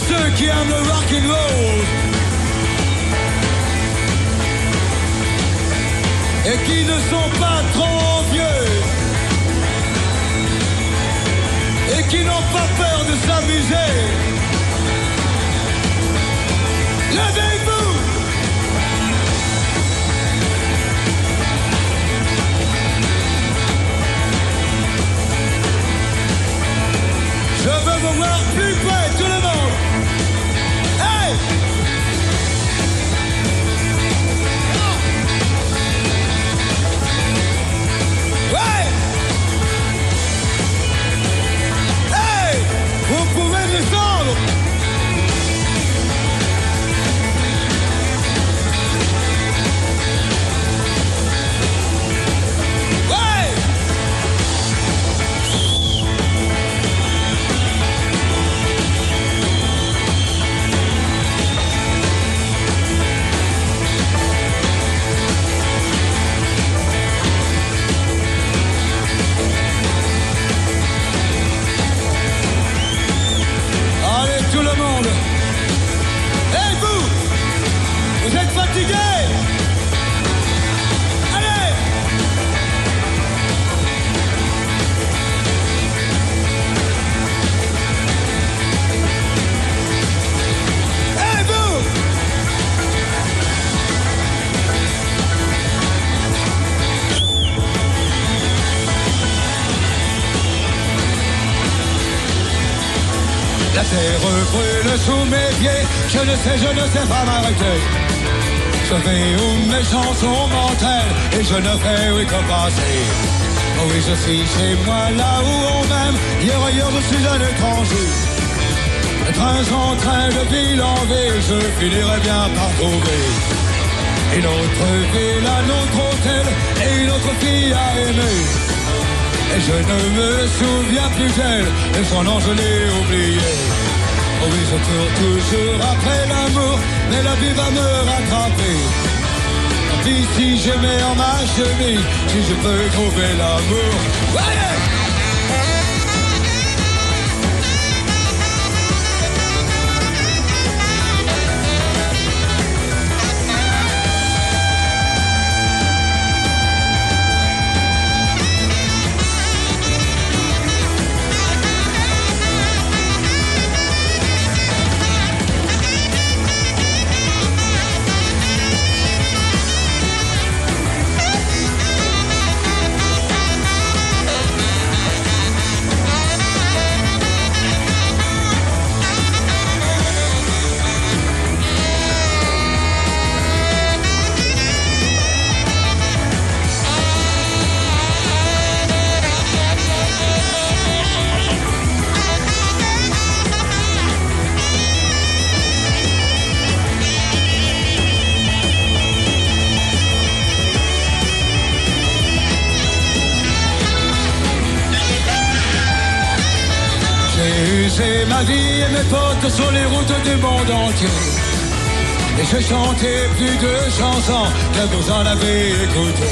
Ceux qui aiment le rock and roll et qui ne sont pas trop vieux et qui n'ont pas peur de s'amuser. Levez-vous Je veux vous voir plus près, monde. Et vous Vous êtes fatigués. Allez. Et vous. La terre brûle sous mes pieds, je ne sais, je ne sais pas m'arrêter. Je vais où mes chansons m'entraînent et je ne fais oui que passer. Oh oui, je suis chez moi là où on m'aime, hier ailleurs je suis un étranger. De train en train, de ville en ville, je finirai bien par trouver. Une autre ville, un autre hôtel et une autre fille à aimer. Et je ne me souviens plus d'elle, et son nom je l'ai oublié. Oh oui, je cours toujours après l'amour, mais la vie va me rattraper. Tant pis si je mets en ma chemise, si je peux trouver l'amour. Ma vie et mes potes sur les routes du monde entier. Et j'ai chanté plus de chansons que vous en avez écouté.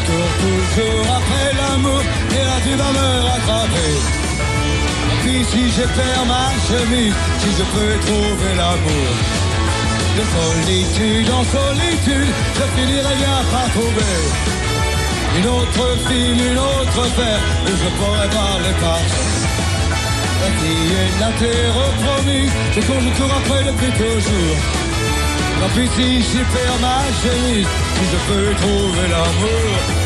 Je cours toujours après l'amour et la vie va me rattraper. Puis si je perds ma chemise, si je peux trouver l'amour. De solitude en solitude, je finirai bien par trouver. Une autre fille, une autre paire, où je pourrais parler partout. Est la terre promise, c'est qu'on je cours après depuis toujours. Tant pis si je perds ma chemise, si je peux trouver l'amour.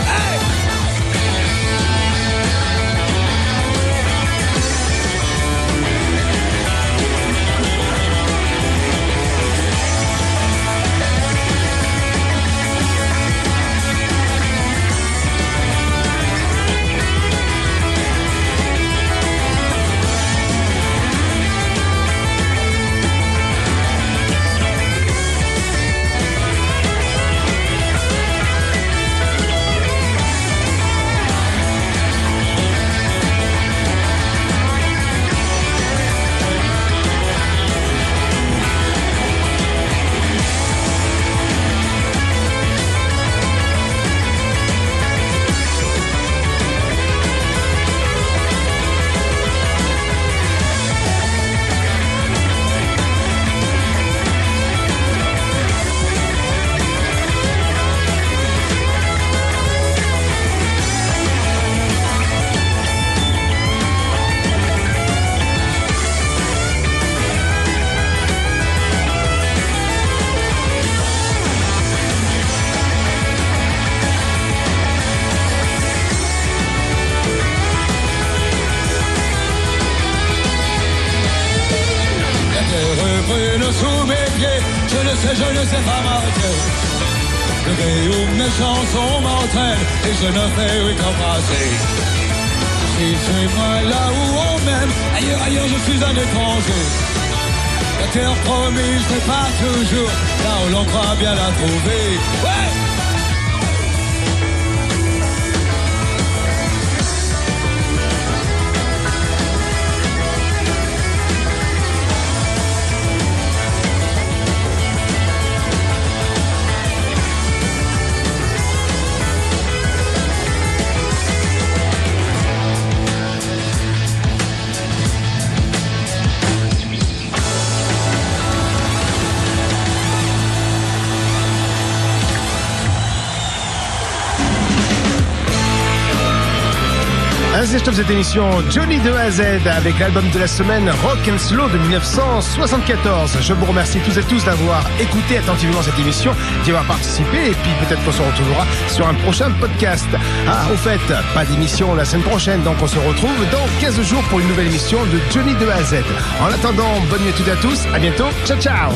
Ne Johnny de A Z avec l'album de la semaine Rock and Slow de 1974. Je vous remercie tous et tous d'avoir écouté attentivement cette émission, d'y avoir participé et puis peut-être qu'on se retrouvera sur un prochain podcast. Ah, au fait, pas d'émission la semaine prochaine, donc on se retrouve dans 15 jours pour une nouvelle émission de Johnny de A Z. En attendant, bonne nuit à toutes et à tous, à bientôt, ciao ciao